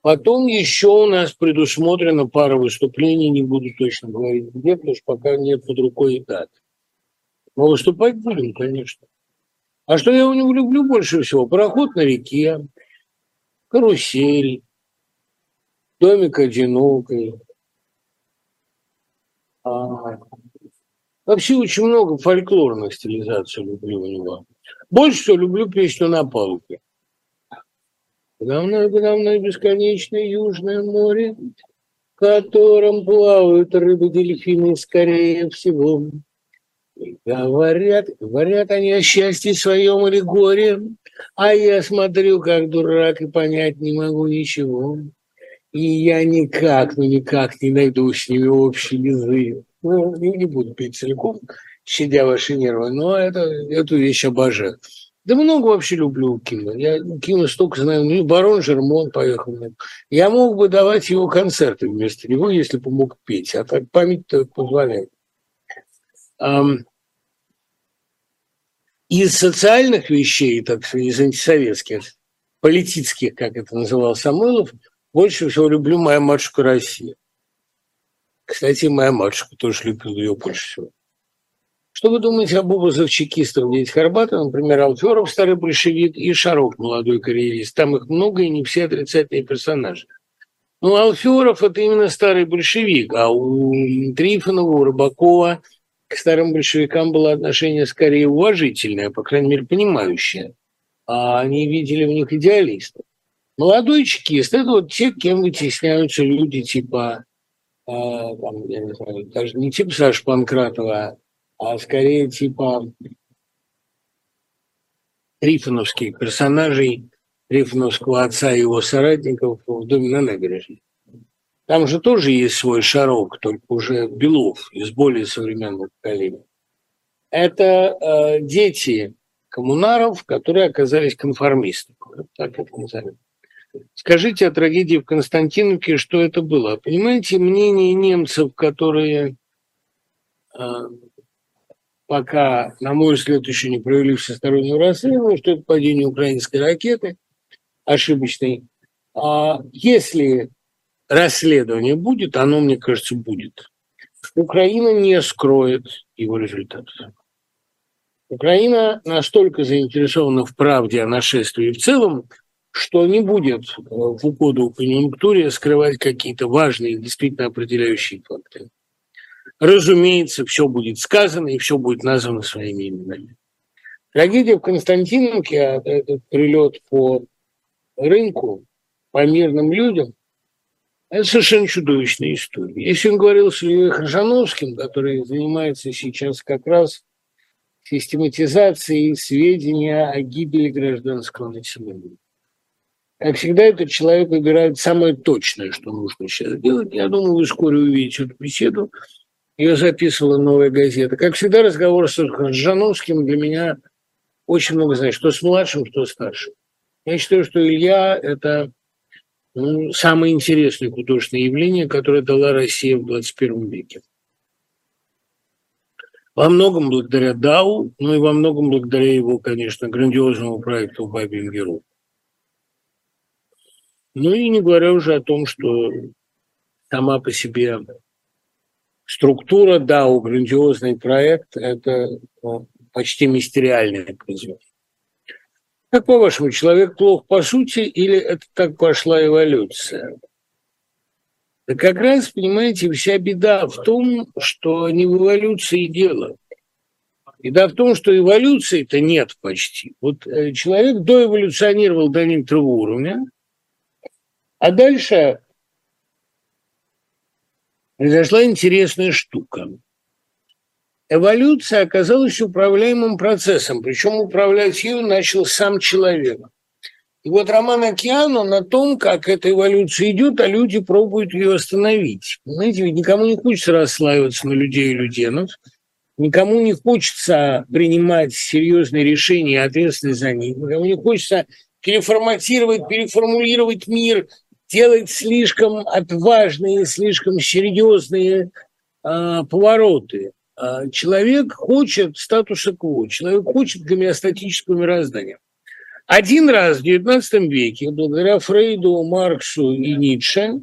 Потом еще у нас предусмотрена пара выступлений, не буду точно говорить где, потому что пока нет под рукой дат. Но выступать будем, конечно. А что я у него люблю больше всего? Пароход на реке, карусель, домик одинокий. А, вообще очень много фольклорных стилизаций люблю у него. Больше всего люблю песню на мной, подо мной бесконечное южное море, в котором плавают рыбы-дельфины скорее всего. И говорят, говорят они о счастье своем или горе, а я смотрю, как дурак, и понять не могу ничего. И я никак, ну никак не найду с ними общий язык. Ну, не буду петь целиком, щадя ваши нервы, но это, эту вещь обожаю. Да много вообще люблю Кима. Я Кима столько знаю. Ну, барон Жермон поехал. Я мог бы давать его концерты вместо него, если бы мог петь. А так память позволяет. Из социальных вещей, так сказать, из антисоветских, политических, как это называл Самойлов, больше всего люблю «Моя матушка Россия». Кстати, моя матушка тоже любила ее больше всего. Что вы думаете об образах чекистов здесь Хорбатов, например, Алферов, старый большевик, и Шаров, молодой карьерист? Там их много, и не все отрицательные персонажи. Ну, Алферов – это именно старый большевик, а у Трифонова, у Рыбакова к старым большевикам было отношение скорее уважительное, по крайней мере, понимающее. А они видели в них идеалистов. Молодой чекист – это вот те, кем вытесняются люди типа, э, там, я не знаю, даже не типа Саши Панкратова, а скорее типа трифоновских персонажей, трифоновского отца и его соратников в доме на набережной. Там же тоже есть свой шарок, только уже Белов из более современного поколения. Это э, дети коммунаров, которые оказались конформистами. Так это назовем. Скажите о трагедии в Константиновке, что это было. Понимаете, мнение немцев, которые э, пока, на мой взгляд, еще не провели всестороннего расследования, что это падение украинской ракеты ошибочной. А если расследование будет, оно, мне кажется, будет. Украина не скроет его результатов. Украина настолько заинтересована в правде о нашествии в целом, что не будет в угоду конъюнктуре скрывать какие-то важные, действительно определяющие факты разумеется, все будет сказано и все будет названо своими именами. Трагедия в Константиновке, а этот прилет по рынку, по мирным людям, это совершенно чудовищная история. Если он говорил с Ильей Хржановским, который занимается сейчас как раз систематизацией сведения о гибели гражданского населения. Как всегда, этот человек выбирает самое точное, что нужно сейчас делать. Я думаю, вы вскоре увидите эту беседу. Ее записывала «Новая газета». Как всегда, разговор с Жановским для меня очень много значит, что с младшим, что с старшим. Я считаю, что Илья – это ну, самое интересное художественное явление, которое дала Россия в 21 веке. Во многом благодаря Дау, ну и во многом благодаря его, конечно, грандиозному проекту «Бабин Герой». Ну и не говоря уже о том, что сама по себе Структура, да, у грандиозный проект – это ну, почти мистериальное произведение. Как по-вашему, человек плох по сути или это так пошла эволюция? Да как раз, понимаете, вся беда в том, что не в эволюции дело. Беда в том, что эволюции-то нет почти. Вот э, человек доэволюционировал до некоторого уровня, а дальше произошла интересная штука. Эволюция оказалась управляемым процессом, причем управлять ее начал сам человек. И вот роман «Океану» на том, как эта эволюция идет, а люди пробуют ее остановить. Знаете, ведь никому не хочется расслаиваться на людей и люденов, никому не хочется принимать серьезные решения и ответственность за них, никому не хочется переформатировать, переформулировать мир делать слишком отважные, слишком серьезные э, повороты. А человек хочет статуса кво, человек хочет гомеостатического мироздания. Один раз в XIX веке, благодаря Фрейду, Марксу и Ницше,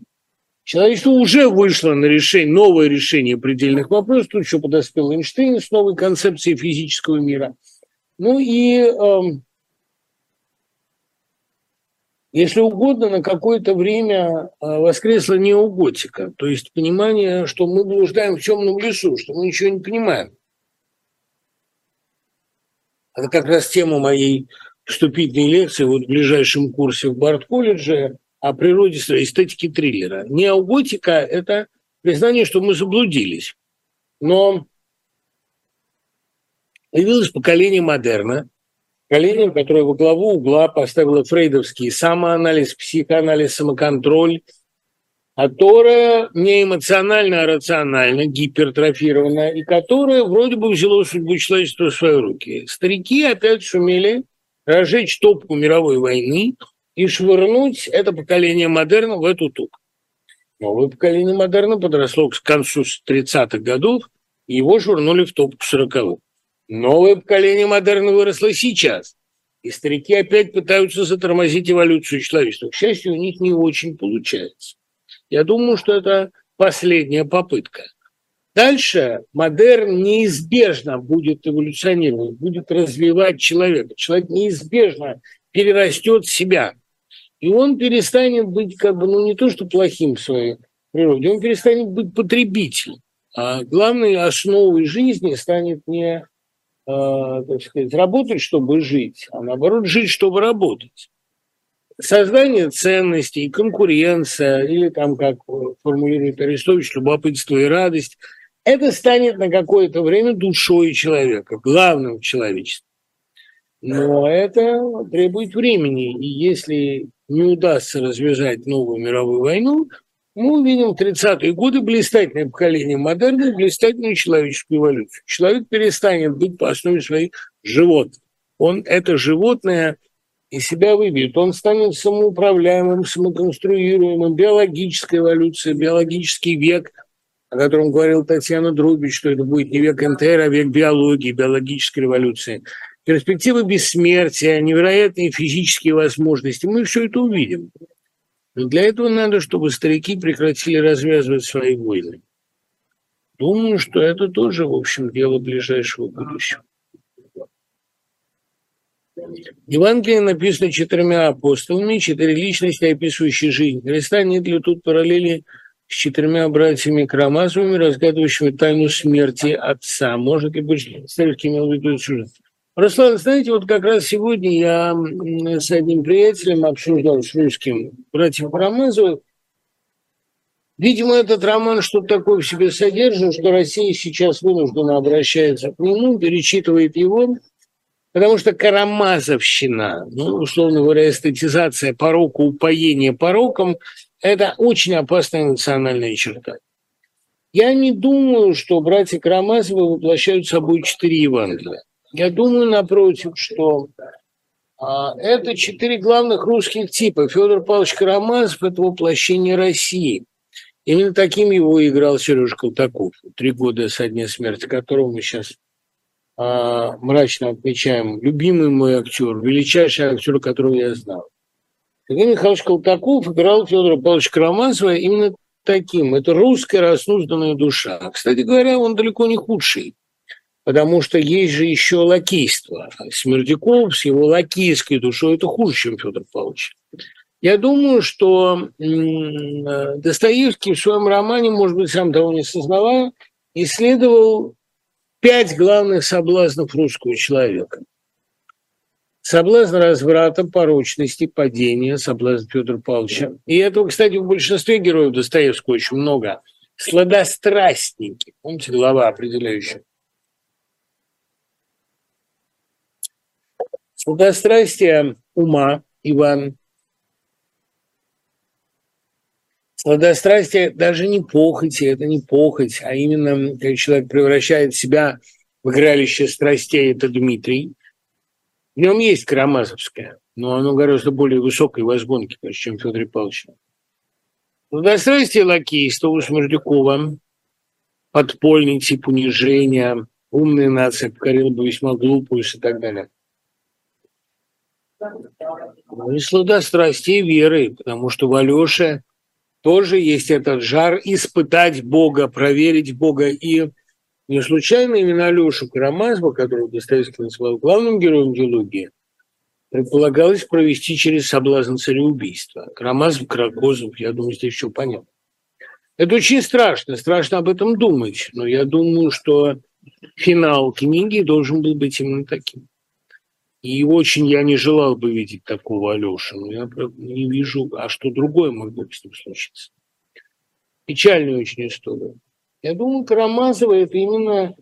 человечество уже вышло на решение, новое решение предельных вопросов. Тут еще подоспел Эйнштейн с новой концепцией физического мира. Ну и э, если угодно, на какое-то время а, воскресла неоготика, то есть понимание, что мы блуждаем в темном лесу, что мы ничего не понимаем. Это как раз тема моей вступительной лекции вот в ближайшем курсе в Барт-колледже о природе эстетики триллера. Неоготика – это признание, что мы заблудились. Но появилось поколение модерна, поколение, которое во главу угла поставило фрейдовский самоанализ, психоанализ, самоконтроль, которое не эмоционально, а рационально, гипертрофировано, и которое вроде бы взяло судьбу человечества в свои руки. Старики опять сумели разжечь топку мировой войны и швырнуть это поколение модерна в эту топку. Новое поколение модерна подросло к концу 30-х годов, и его швырнули в топку 40-х. Новое поколение модерна выросло сейчас, и старики опять пытаются затормозить эволюцию человечества. К счастью, у них не очень получается. Я думаю, что это последняя попытка. Дальше модерн неизбежно будет эволюционировать, будет развивать человека. Человек неизбежно перерастет себя. И он перестанет быть как бы, ну не то, что плохим в своей природе, он перестанет быть потребителем. А главной основой жизни станет не, так сказать, работать, чтобы жить, а наоборот, жить, чтобы работать создание ценностей, конкуренция, или там, как формулирует Арестович, любопытство и радость, это станет на какое-то время душой человека, главным в. Но это требует времени, и если не удастся развязать новую мировую войну, мы увидим в 30-е годы блистательное поколение модерна блистательную человеческую эволюцию. Человек перестанет быть по основе своей животным. Он это животное из себя выбьет. Он станет самоуправляемым, самоконструируемым, биологическая эволюция, биологический век, о котором говорил Татьяна Друбич, что это будет не век НТР, а век биологии, биологической революции. Перспективы бессмертия, невероятные физические возможности. Мы все это увидим. Для этого надо, чтобы старики прекратили развязывать свои войны. Думаю, что это тоже, в общем, дело ближайшего будущего. Евангелие написано четырьмя апостолами, четыре личности, описывающие жизнь Христа. Нет ли тут параллели с четырьмя братьями Карамазовыми, разгадывающими тайну смерти Отца? Может ли быть, Стельский имел в виду сюжет? Руслан, знаете, вот как раз сегодня я с одним приятелем обсуждал с русским братьев Карамазовых, Видимо, этот роман что-то такое в себе содержит, что Россия сейчас вынуждена обращается к нему, перечитывает его, Потому что карамазовщина, ну, условно говоря, эстетизация порока, упоение пороком – это очень опасная национальная черта. Я не думаю, что братья Карамазовы воплощают собой четыре Евангелия. Я думаю, напротив, что а, это четыре главных русских типа. Федор Павлович Карамазов – это воплощение России. Именно таким его играл Сережа Колтаков. Три года со дня смерти которого мы сейчас а, мрачно отмечаем, любимый мой актер, величайший актер, которого я знал. Сергей Михайлович Колтаков играл Федора Павловича Карамазова именно таким. Это русская разнузданная душа. Кстати говоря, он далеко не худший, потому что есть же еще лакейство. Смердяков с его лакейской душой – это хуже, чем Федор Павлович. Я думаю, что Достоевский в своем романе, может быть, сам того не сознавая, исследовал пять главных соблазнов русского человека. Соблазн разврата, порочности, падения, соблазн Петра Павловича. И этого, кстати, в большинстве героев Достоевского очень много. Сладострастники. Помните, глава определяющая. Сладострастие ума, Иван, Сладострастие даже не похоти, это не похоть, а именно, когда человек превращает себя в игралище страстей, это Дмитрий. В нем есть Карамазовское, но оно гораздо более высокой возгонки, чем Федор Павлович. Сладострастие лакейства у Смердюкова, подпольный тип унижения, умная нация покорила бы весьма глупую и так далее. Ну и сладострастие веры, потому что в Алёше – тоже есть этот жар испытать Бога, проверить Бога. И не случайно именно Алешу Карамазова, которого Достоевский называл главным героем диалогии, предполагалось провести через соблазн цареубийства. Карамазов, Карагозов, я думаю, здесь все понятно. Это очень страшно, страшно об этом думать, но я думаю, что финал книги должен был быть именно таким. И очень я не желал бы видеть такого Алешу, но я не вижу, а что другое могло бы с ним случиться. Печальная очень история. Я думаю, Карамазова – это именно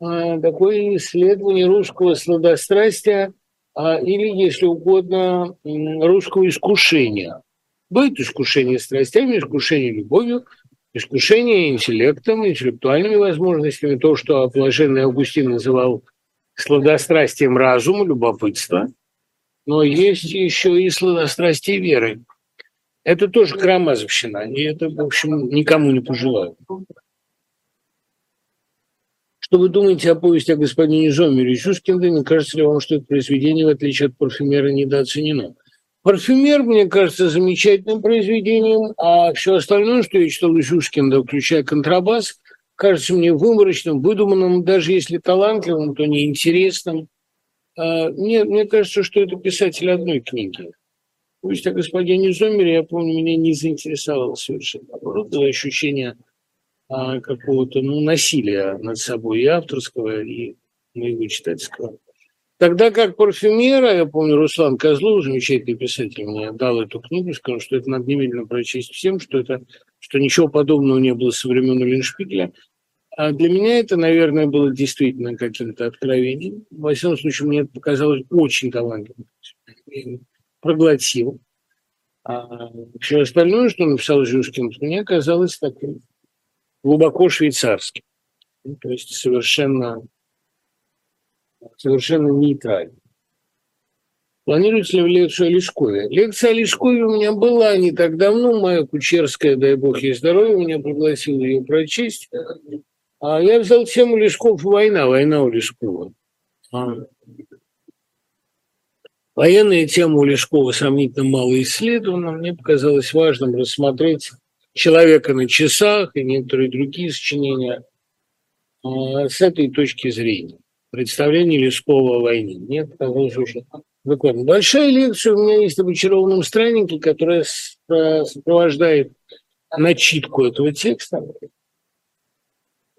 а, такое исследование русского сладострастия а, или, если угодно, русского искушения. Будет искушение страстями, искушение любовью, искушение интеллектом, интеллектуальными возможностями, то, что блаженный Августин называл сладострастием разума, любопытства, но есть еще и сладострастие веры. Это тоже карамазовщина, и это, в общем, никому не пожелаю. Что вы думаете о повести о господине Зомере и Щускинде? Не кажется ли вам, что это произведение, в отличие от парфюмера, недооценено? Парфюмер, мне кажется, замечательным произведением, а все остальное, что я читал у Щускинда, включая контрабас, кажется мне выморочным, выдуманным, даже если талантливым, то неинтересным. А, мне, мне кажется, что это писатель одной книги. Пусть о господине Зомере, я помню, меня не заинтересовало совершенно. Наоборот, было ощущение а, какого-то ну, насилия над собой и авторского, и моего читательского. Тогда как парфюмера, я помню, Руслан Козлов, замечательный писатель, мне дал эту книгу, сказал, что это надо немедленно прочесть всем, что, это, что ничего подобного не было со времен Леншпигеля. А для меня это, наверное, было действительно каким-то откровением. Во всяком случае, мне это показалось очень талантливым. Проглотил. А все остальное, что написал Жюшкин, мне казалось таким глубоко швейцарским. То есть совершенно совершенно нейтрально. Планируете ли лекцию о Лешкове? Лекция о Лешкове у меня была не так давно. Моя Кучерская, дай бог ей здоровья, меня пригласила ее прочесть. А я взял тему Лешков «Война», «Война у Лешкова». А. Военная тема у Лешкова сомнительно мало исследована. Мне показалось важным рассмотреть «Человека на часах» и некоторые другие сочинения а, с этой точки зрения представление Лескова о войне. Мне показалось очень прикольно. Большая лекция у меня есть об очарованном страннике, которая сопровождает начитку этого текста.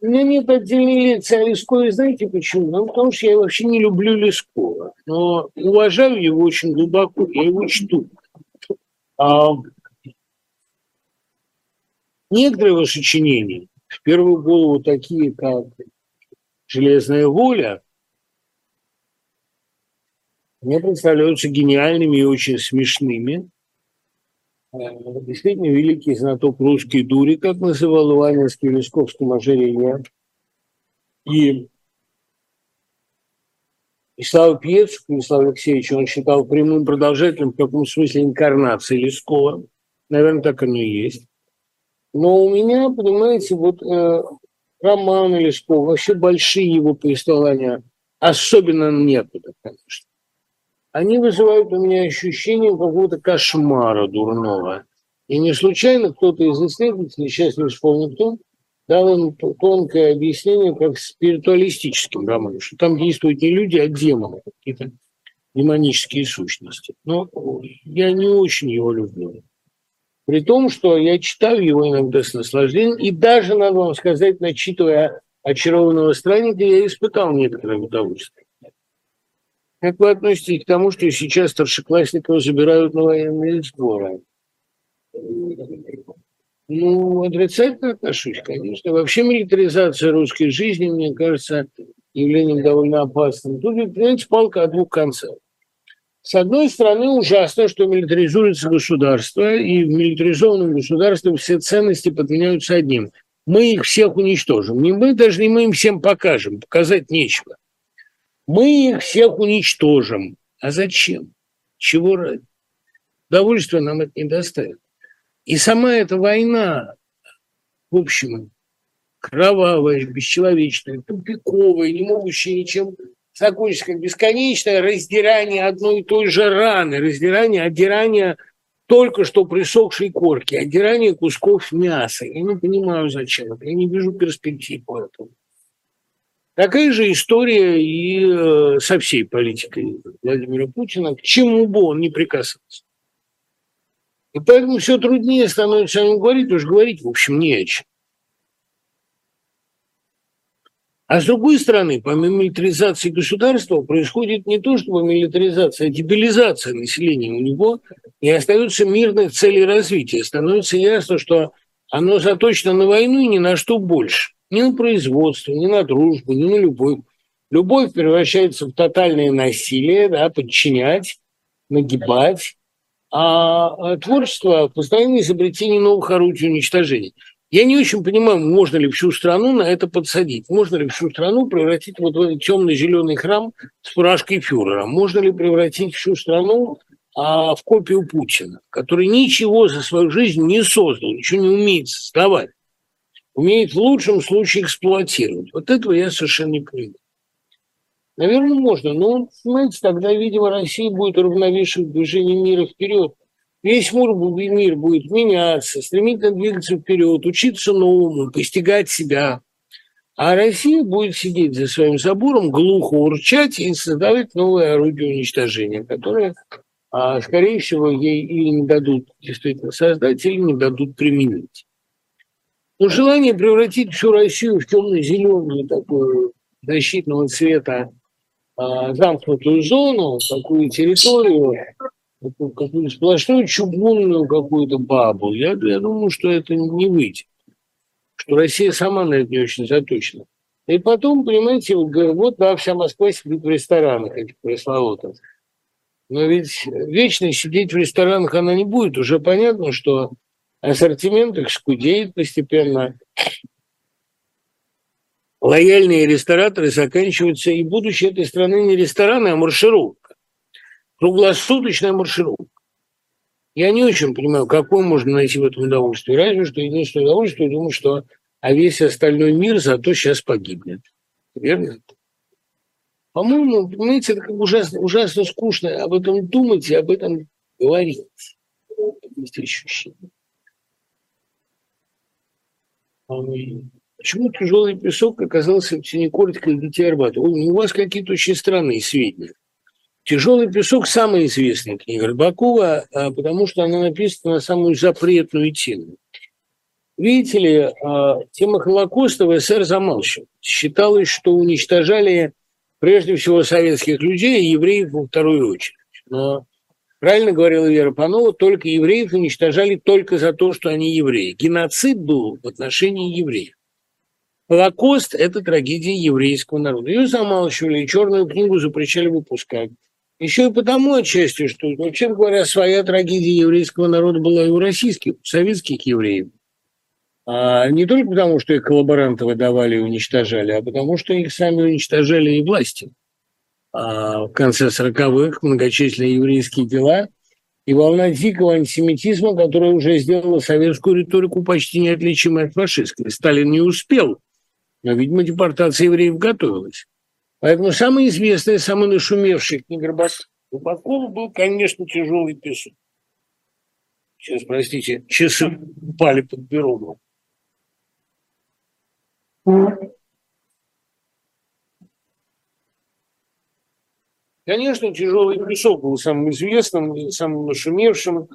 Нет отдельной лекции о Лескове, знаете почему? Ну, потому что я вообще не люблю Лескова, но уважаю его очень глубоко, я его чту. А некоторые его сочинения, в первую голову такие, как железная воля мне представляются гениальными и очень смешными. Э, действительно, великий знаток русской дури, как называл Иванинский в Лесковском ожерелье. И и Слава Пьец, Станислав Алексеевич, он считал прямым продолжателем в каком смысле инкарнации Лескова. Наверное, так оно и есть. Но у меня, понимаете, вот э, роман Лескова, вообще большие его повествования, особенно некуда, конечно. Они вызывают у меня ощущение какого-то кошмара дурного. И не случайно кто-то из исследователей, сейчас не вспомню кто, дал им тонкое объяснение как спиритуалистическим романом, что там действуют не люди, а демоны, какие-то демонические сущности. Но я не очень его люблю. При том, что я читаю его иногда с наслаждением, и даже, надо вам сказать, начитывая очарованного странника, я испытал некоторое удовольствие. Как вы относитесь к тому, что сейчас старшеклассников забирают на военные сборы? Ну, отрицательно отношусь, конечно. Вообще милитаризация русской жизни, мне кажется, явлением довольно опасным. Тут, понимаете, палка о двух концах. С одной стороны, ужасно, что милитаризуется государство, и в милитаризованном государстве все ценности подменяются одним. Мы их всех уничтожим. Не мы, даже не мы им всем покажем, показать нечего. Мы их всех уничтожим. А зачем? Чего ради? Удовольствия нам это не доставит. И сама эта война, в общем, кровавая, бесчеловечная, тупиковая, не могущая ничем закончится как бесконечное раздирание одной и той же раны, раздирание, отдирание только что присохшей корки, отдирание кусков мяса. Я не понимаю, зачем это. Я не вижу перспектив по этому. Такая же история и э, со всей политикой Владимира Путина, к чему бы он ни прикасался. И поэтому все труднее становится о нем говорить, уж говорить, в общем, не о чем. А с другой стороны, помимо милитаризации государства, происходит не то, чтобы милитаризация, а дебилизация населения у него, и остаются мирных целей развития. Становится ясно, что оно заточено на войну и ни на что больше. Ни на производство, ни на дружбу, ни на любовь. Любовь превращается в тотальное насилие, да, подчинять, нагибать, а творчество – постоянное изобретение новых орудий уничтожения. Я не очень понимаю, можно ли всю страну на это подсадить. Можно ли всю страну превратить вот в этот темно-зеленый храм с фуражкой фюрера? Можно ли превратить всю страну а, в копию Путина, который ничего за свою жизнь не создал, ничего не умеет создавать? Умеет в лучшем случае эксплуатировать. Вот этого я совершенно не понимаю. Наверное, можно, но, понимаете, тогда, видимо, Россия будет уравновешивать движение мира вперед. Весь мир будет меняться, стремительно двигаться вперед, учиться новому, постигать себя. А Россия будет сидеть за своим забором, глухо урчать и создавать новые орудия уничтожения, которые, а, скорее всего, ей или не дадут действительно создать, или не дадут применить. Но желание превратить всю Россию в темно-зеленую такую защитного цвета а, замкнутую зону, такую территорию, какую-то сплошную чугунную какую-то бабу. Я, я думаю, что это не выйдет. Что Россия сама на это не очень заточена. И потом, понимаете, вот, да, вся Москва сидит в ресторанах этих пресловутых. Но ведь вечно сидеть в ресторанах она не будет. Уже понятно, что ассортимент их скудеет постепенно лояльные рестораторы заканчиваются, и будущее этой страны не рестораны, а маршировка. Круглосуточная маршировка. Я не очень понимаю, какое можно найти в этом удовольствие. Разве что единственное удовольствие, думаю, что а весь остальной мир зато сейчас погибнет. Верно? По-моему, понимаете, это ужасно, ужасно скучно об этом думать и об этом говорить. Есть ощущение. Почему тяжелый песок оказался в тени Кортика и детей Арбата? У вас какие-то очень странные сведения. «Тяжелый песок» – самая известная книга Рыбакова, а, потому что она написана на самую запретную тему. Видите ли, а, тема Холокоста в СССР замалчивалась. Считалось, что уничтожали прежде всего советских людей и евреев во вторую очередь. Но правильно говорила Вера Панова, только евреев уничтожали только за то, что они евреи. Геноцид был в отношении евреев. Холокост – это трагедия еврейского народа. Ее замалчивали, и черную книгу запрещали выпускать. Еще и потому отчасти, что, вообще говоря, своя трагедия еврейского народа была и у российских, у советских евреев. А не только потому, что их коллаборанты выдавали и уничтожали, а потому, что их сами уничтожали и власти. А в конце 40-х многочисленные еврейские дела и волна дикого антисемитизма, которая уже сделала советскую риторику почти неотличимой от фашистской. Сталин не успел но, видимо, депортация евреев готовилась. Поэтому самый известный, самый нашумевший книга Рыбакова был, конечно, «Тяжелый песок». Сейчас, простите, часы упали под бюро. Конечно, «Тяжелый песок» был самым известным, самым нашумевшим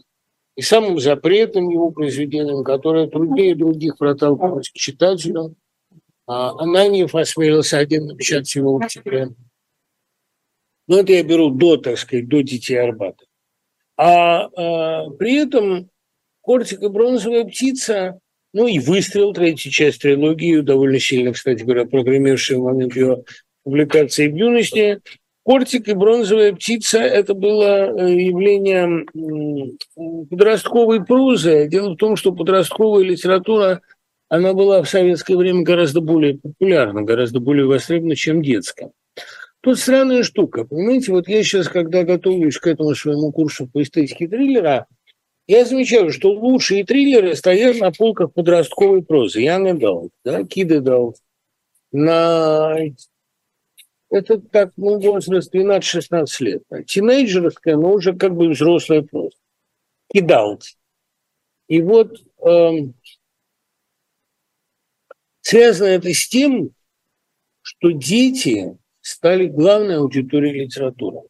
и самым запретным его произведением, которое труднее других проталкивалось к читателю. А Ананьев осмелился один напечатать его в октябре. Но это я беру до, так сказать, до детей Арбата. А, а при этом «Кортик и бронзовая птица», ну и «Выстрел», третья часть трилогии, довольно сильно, кстати говоря, прогремевшая в момент ее публикации в юности. «Кортик и бронзовая птица» – это было э, явление подростковой прозы. Дело в том, что подростковая литература – она была в советское время гораздо более популярна, гораздо более востребована, чем детская. Тут странная штука. Понимаете, вот я сейчас, когда готовлюсь к этому своему курсу по эстетике триллера, я замечаю, что лучшие триллеры стоят на полках подростковой прозы. Young adult, да, kid adult. На... Это так, ну, возраст 12-16 лет. Тинейджерская, но уже как бы взрослая проза. Кидалт. И вот эм, Связано это с тем, что дети стали главной аудиторией литературы.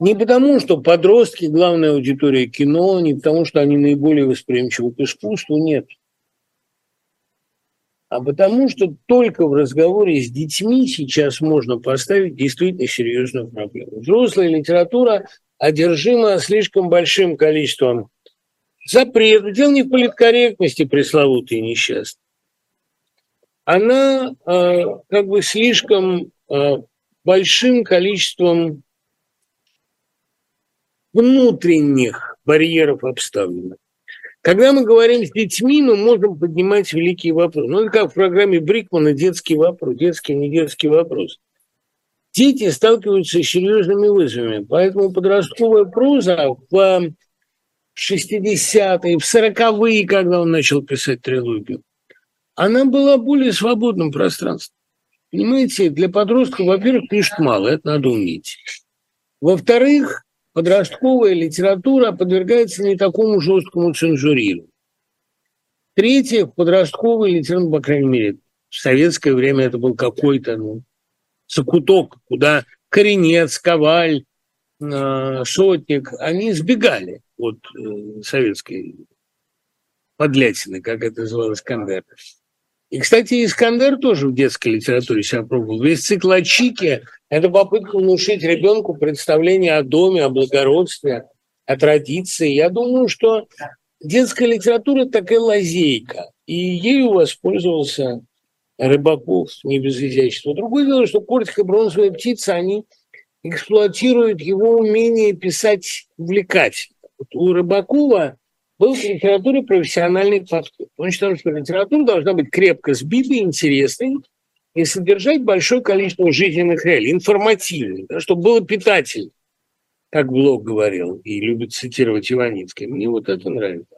Не потому, что подростки – главная аудитория кино, не потому, что они наиболее восприимчивы к искусству, нет. А потому что только в разговоре с детьми сейчас можно поставить действительно серьезную проблему. Взрослая литература одержима слишком большим количеством запретов. Дело не в политкорректности пресловутой несчастной. Она э, как бы слишком э, большим количеством внутренних барьеров обставлена. Когда мы говорим с детьми, мы можем поднимать великие вопросы. Ну, это как в программе Брикмана «Детский вопрос», «Детский, не детский вопрос». Дети сталкиваются с серьезными вызовами, поэтому подростковая проза в 60-е, в 40-е, когда он начал писать трилогию, она была более свободным пространством. Понимаете, для подростка, во-первых, пишет мало, это надо уметь. Во-вторых, подростковая литература подвергается не такому жесткому цензурированию. Третье, подростковая литература, по крайней мере, в советское время это был какой-то ну, закуток, куда Коренец, Коваль, э, Шотник, они сбегали от э, советской подлятины, как это называлось, Искандер. И, кстати, Искандер тоже в детской литературе себя пробовал. Весь цикл о Чике это попытка внушить ребенку представление о доме, о благородстве, о традиции. Я думаю, что детская литература такая лазейка, и ею воспользовался Рыбаков не без изящества. Другое дело, что Кортик и бронзовая птица, они эксплуатируют его умение писать увлекательно. Вот у Рыбакова был в литературе профессиональный подход. Он считал, что литература должна быть крепко сбитой, интересной, и содержать большое количество жизненных реалий, информативных, да, чтобы было питательно, как Блок говорил и любит цитировать Иваницкий. Мне вот это нравится.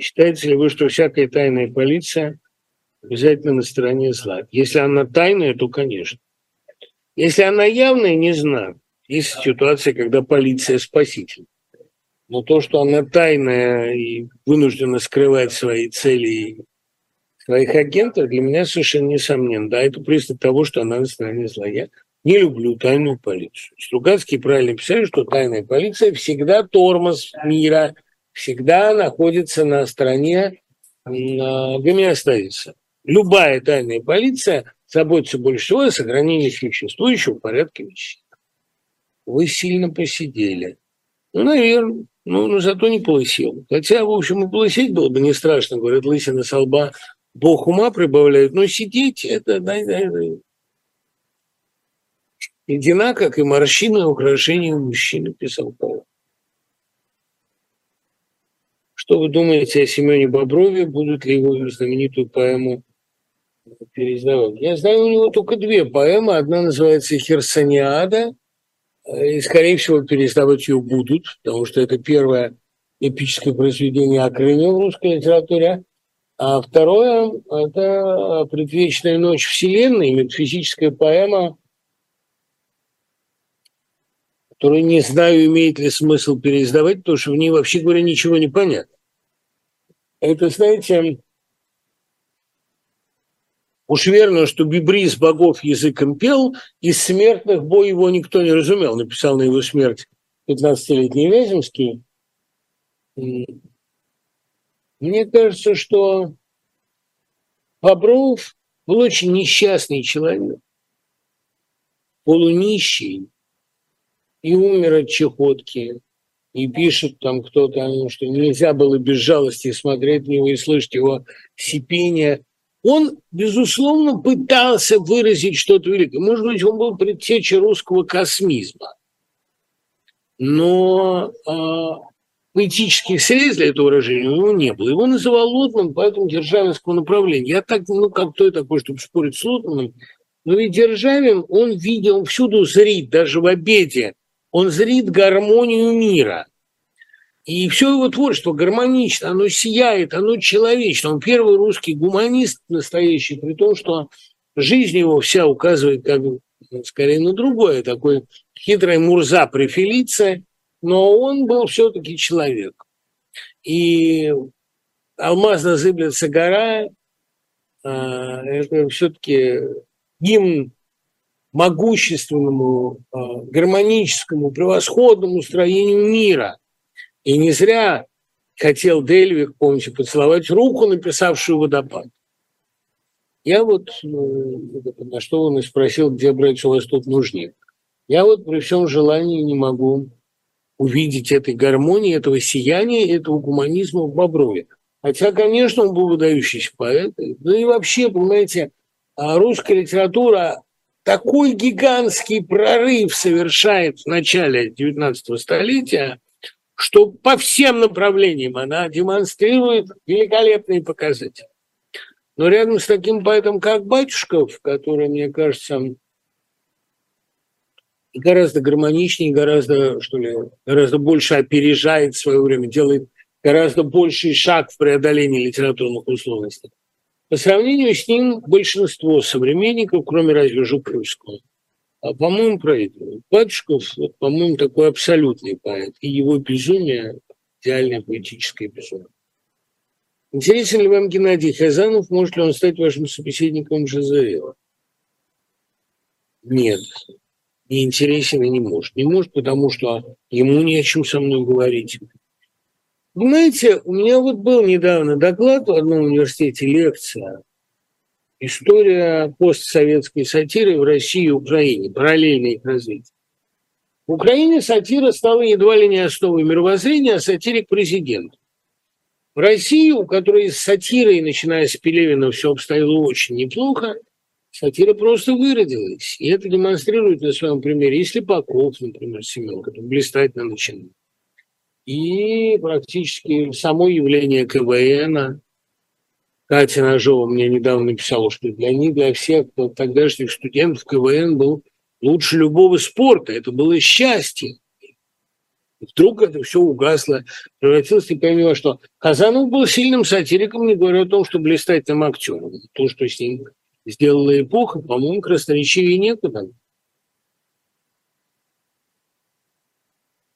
Считаете ли вы, что всякая тайная полиция обязательно на стороне зла? Если она тайная, то, конечно. Если она явная, не знаю. Есть ситуация, когда полиция спаситель. Но то, что она тайная и вынуждена скрывать свои цели своих агентов для меня совершенно несомненно. Да, это признак того, что она на стороне зла. Я не люблю тайную полицию. Стругацкий правильно писали, что тайная полиция всегда тормоз мира, всегда находится на стороне на гомеостазиса. Любая тайная полиция заботится больше всего о сохранении существующего порядка вещей. Вы сильно посидели. Ну, наверное. Ну, но зато не полысел. Хотя, в общем, и полысеть было бы не страшно, говорят, лысина со лба Бог ума прибавляет, но сидеть это, да, да, да. Едина, как и морщины, украшения мужчины, писал Павел. Что вы думаете о Семене Боброве? Будут ли его знаменитую поэму переиздавать? Я знаю у него только две поэмы. Одна называется «Херсониада», и, скорее всего, переиздавать ее будут, потому что это первое эпическое произведение о Крыме в русской литературе. А второе – это «Предвечная ночь Вселенной», метафизическая поэма, которую не знаю, имеет ли смысл переиздавать, потому что в ней, вообще говоря, ничего не понятно. Это, знаете, уж верно, что Бибрис богов языком пел, из смертных бой его никто не разумел. Написал на его смерть 15-летний Вяземский. Мне кажется, что Бобров был очень несчастный человек, полунищий, и умер от чехотки, и пишет там кто-то, что нельзя было без жалости смотреть на него и слышать его сипение. Он, безусловно, пытался выразить что-то великое. Может быть, он был предтечей русского космизма. Но а, поэтических средств для этого выражения у него не было. Его называл Лотман, поэтому державинского направления. Я так, ну, как кто я такой, чтобы спорить с Лотманом, но ведь Державин, он видел, он всюду зрит, даже в обеде, он зрит гармонию мира. И все его творчество гармонично, оно сияет, оно человечно. Он первый русский гуманист настоящий, при том, что жизнь его вся указывает как скорее на другое, такой хитрый Мурза префилиция – но он был все-таки человек. И алмазно зыблется гора а, – это все-таки гимн могущественному, а, гармоническому, превосходному строению мира. И не зря хотел Дельвик, помните, поцеловать руку, написавшую «Водопад». Я вот, ну, на что он и спросил, где брать у вас тут нужнее. Я вот при всем желании не могу увидеть этой гармонии, этого сияния, этого гуманизма в Боброве. Хотя, конечно, он был выдающийся поэт. Ну и вообще, понимаете, а русская литература такой гигантский прорыв совершает в начале XIX столетия, что по всем направлениям она демонстрирует великолепные показатели. Но рядом с таким поэтом, как Батюшков, который, мне кажется, гораздо гармоничнее, гораздо, что ли, гораздо больше опережает свое время, делает гораздо больший шаг в преодолении литературных условностей. По сравнению с ним большинство современников, кроме разве Жуковского, по-моему, проигрывают. Батюшков, вот, по-моему, такой абсолютный поэт, и его безумие – идеальное поэтическое безумие. Интересен ли вам Геннадий Хазанов? Может ли он стать вашим собеседником ЖЗЛ? Нет, не интересен и не может. Не может, потому что ему не о чем со мной говорить. Понимаете, у меня вот был недавно доклад в одном университете, лекция «История постсоветской сатиры в России и Украине. Параллельное их развитие». В Украине сатира стала едва ли не основой мировоззрения, а сатирик президент. В России, у которой с сатирой, начиная с Пелевина, все обстояло очень неплохо, сатира просто выродилась. И это демонстрирует на своем примере и Слепаков, например, Семен, который блистательно начинал. И практически само явление КВН. Катя Ножова мне недавно написала, что для них, для всех тогдашних студентов КВН был лучше любого спорта. Это было счастье. Вдруг это все угасло, превратилось, ты поймешь, что Казанов был сильным сатириком, не говоря о том, что блистательным актером. То, что с ним сделала эпоха, по-моему, красноречивее некуда.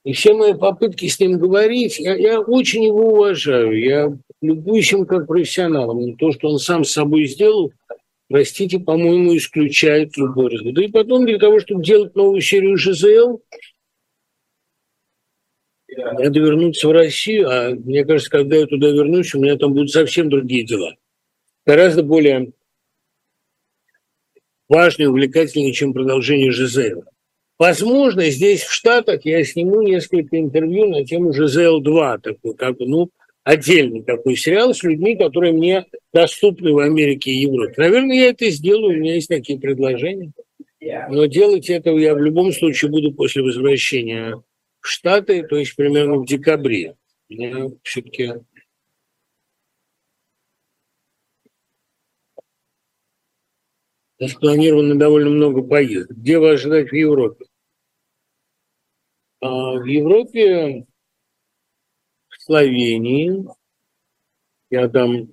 И все мои попытки с ним говорить, я, я очень его уважаю, я любуюсь им как профессионалом. Но то, что он сам с собой сделал, простите, по-моему, исключает любой разговор. Да и потом для того, чтобы делать новую серию ЖЗЛ, надо вернуться в Россию, а мне кажется, когда я туда вернусь, у меня там будут совсем другие дела. Гораздо более важные и увлекательные, чем продолжение Жизела. Возможно, здесь в Штатах я сниму несколько интервью на тему Жизел-2, такой, как бы, ну, отдельный такой сериал с людьми, которые мне доступны в Америке и Европе. Наверное, я это сделаю, у меня есть такие предложения. Но делать этого я в любом случае буду после возвращения в Штаты, то есть примерно в декабре. У меня все-таки спланировано довольно много поездок. Где вас ждать в Европе? А в Европе, Словении, я там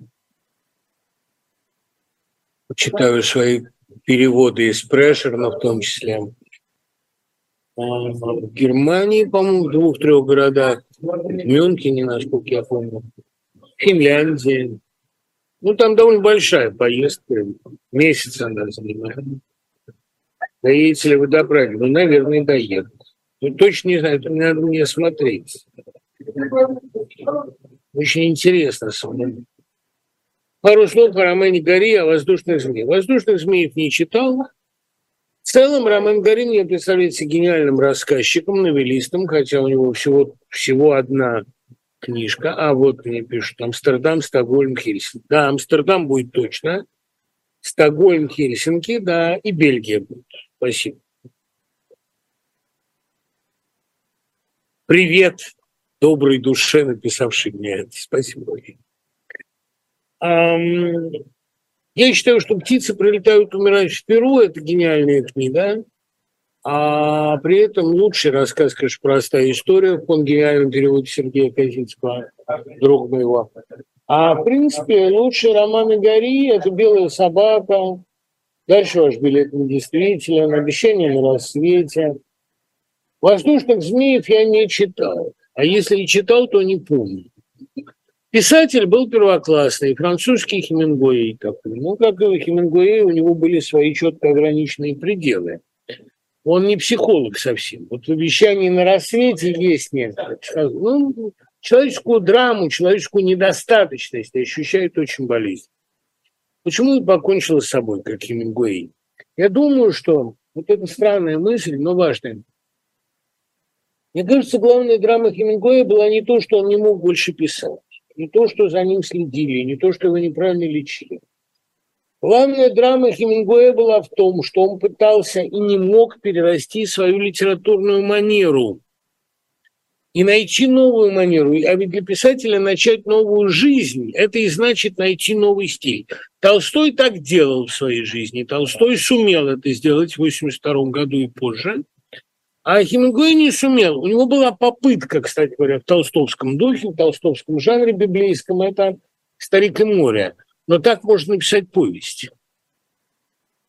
читаю свои переводы из Прешерна в том числе, в Германии, по-моему, в двух-трех городах, в Мюнхене, насколько я помню, Финляндии. Ну, там довольно большая поездка, месяц она занимает. Доедете ли вы до Праги? Ну, наверное, доеду. Ну, точно не знаю, это надо мне смотреть. Очень интересно. Пару слов о романе Гори о воздушных змеях. Воздушных змеев не читал, в целом Роман Гарин мне представляется гениальным рассказчиком, новеллистом, хотя у него всего, всего одна книжка. А вот мне пишут, Амстердам, Стокгольм, Хельсинки. Да, Амстердам будет точно. Стокгольм, Хельсинки, да, и Бельгия будет. Спасибо. Привет доброй душе, написавшей мне это. Спасибо. Я считаю, что птицы прилетают, умирают в Перу. Это гениальная книга. А при этом лучший рассказ, конечно, простая история в гениальном переводе Сергея Казицкого, друг моего. А в принципе лучшие романы Гори – это «Белая собака», дальше ваш билет недействителен, «Обещание на рассвете». «Воздушных змеев» я не читал, а если и читал, то не помню. Писатель был первоклассный, французский Хемингуэй такой. Ну, как и у Хемингуэя, у него были свои четко ограниченные пределы. Он не психолог совсем. Вот в обещании на рассвете есть некоторые. Ну, человеческую драму, человеческую недостаточность ощущает очень болезненно. Почему и покончила с собой, как Хемингуэй? Я думаю, что вот эта странная мысль, но важная. Мне кажется, главная драма Хемингуэя была не то, что он не мог больше писать, не то, что за ним следили, не то, что его неправильно лечили. Главная драма Хемингуэя была в том, что он пытался и не мог перерасти свою литературную манеру и найти новую манеру. А ведь для писателя начать новую жизнь – это и значит найти новый стиль. Толстой так делал в своей жизни. Толстой сумел это сделать в 1982 году и позже. А Хемингуэй не сумел. У него была попытка, кстати говоря, в толстовском духе, в толстовском жанре библейском – это «Старик и море». Но так можно написать повесть.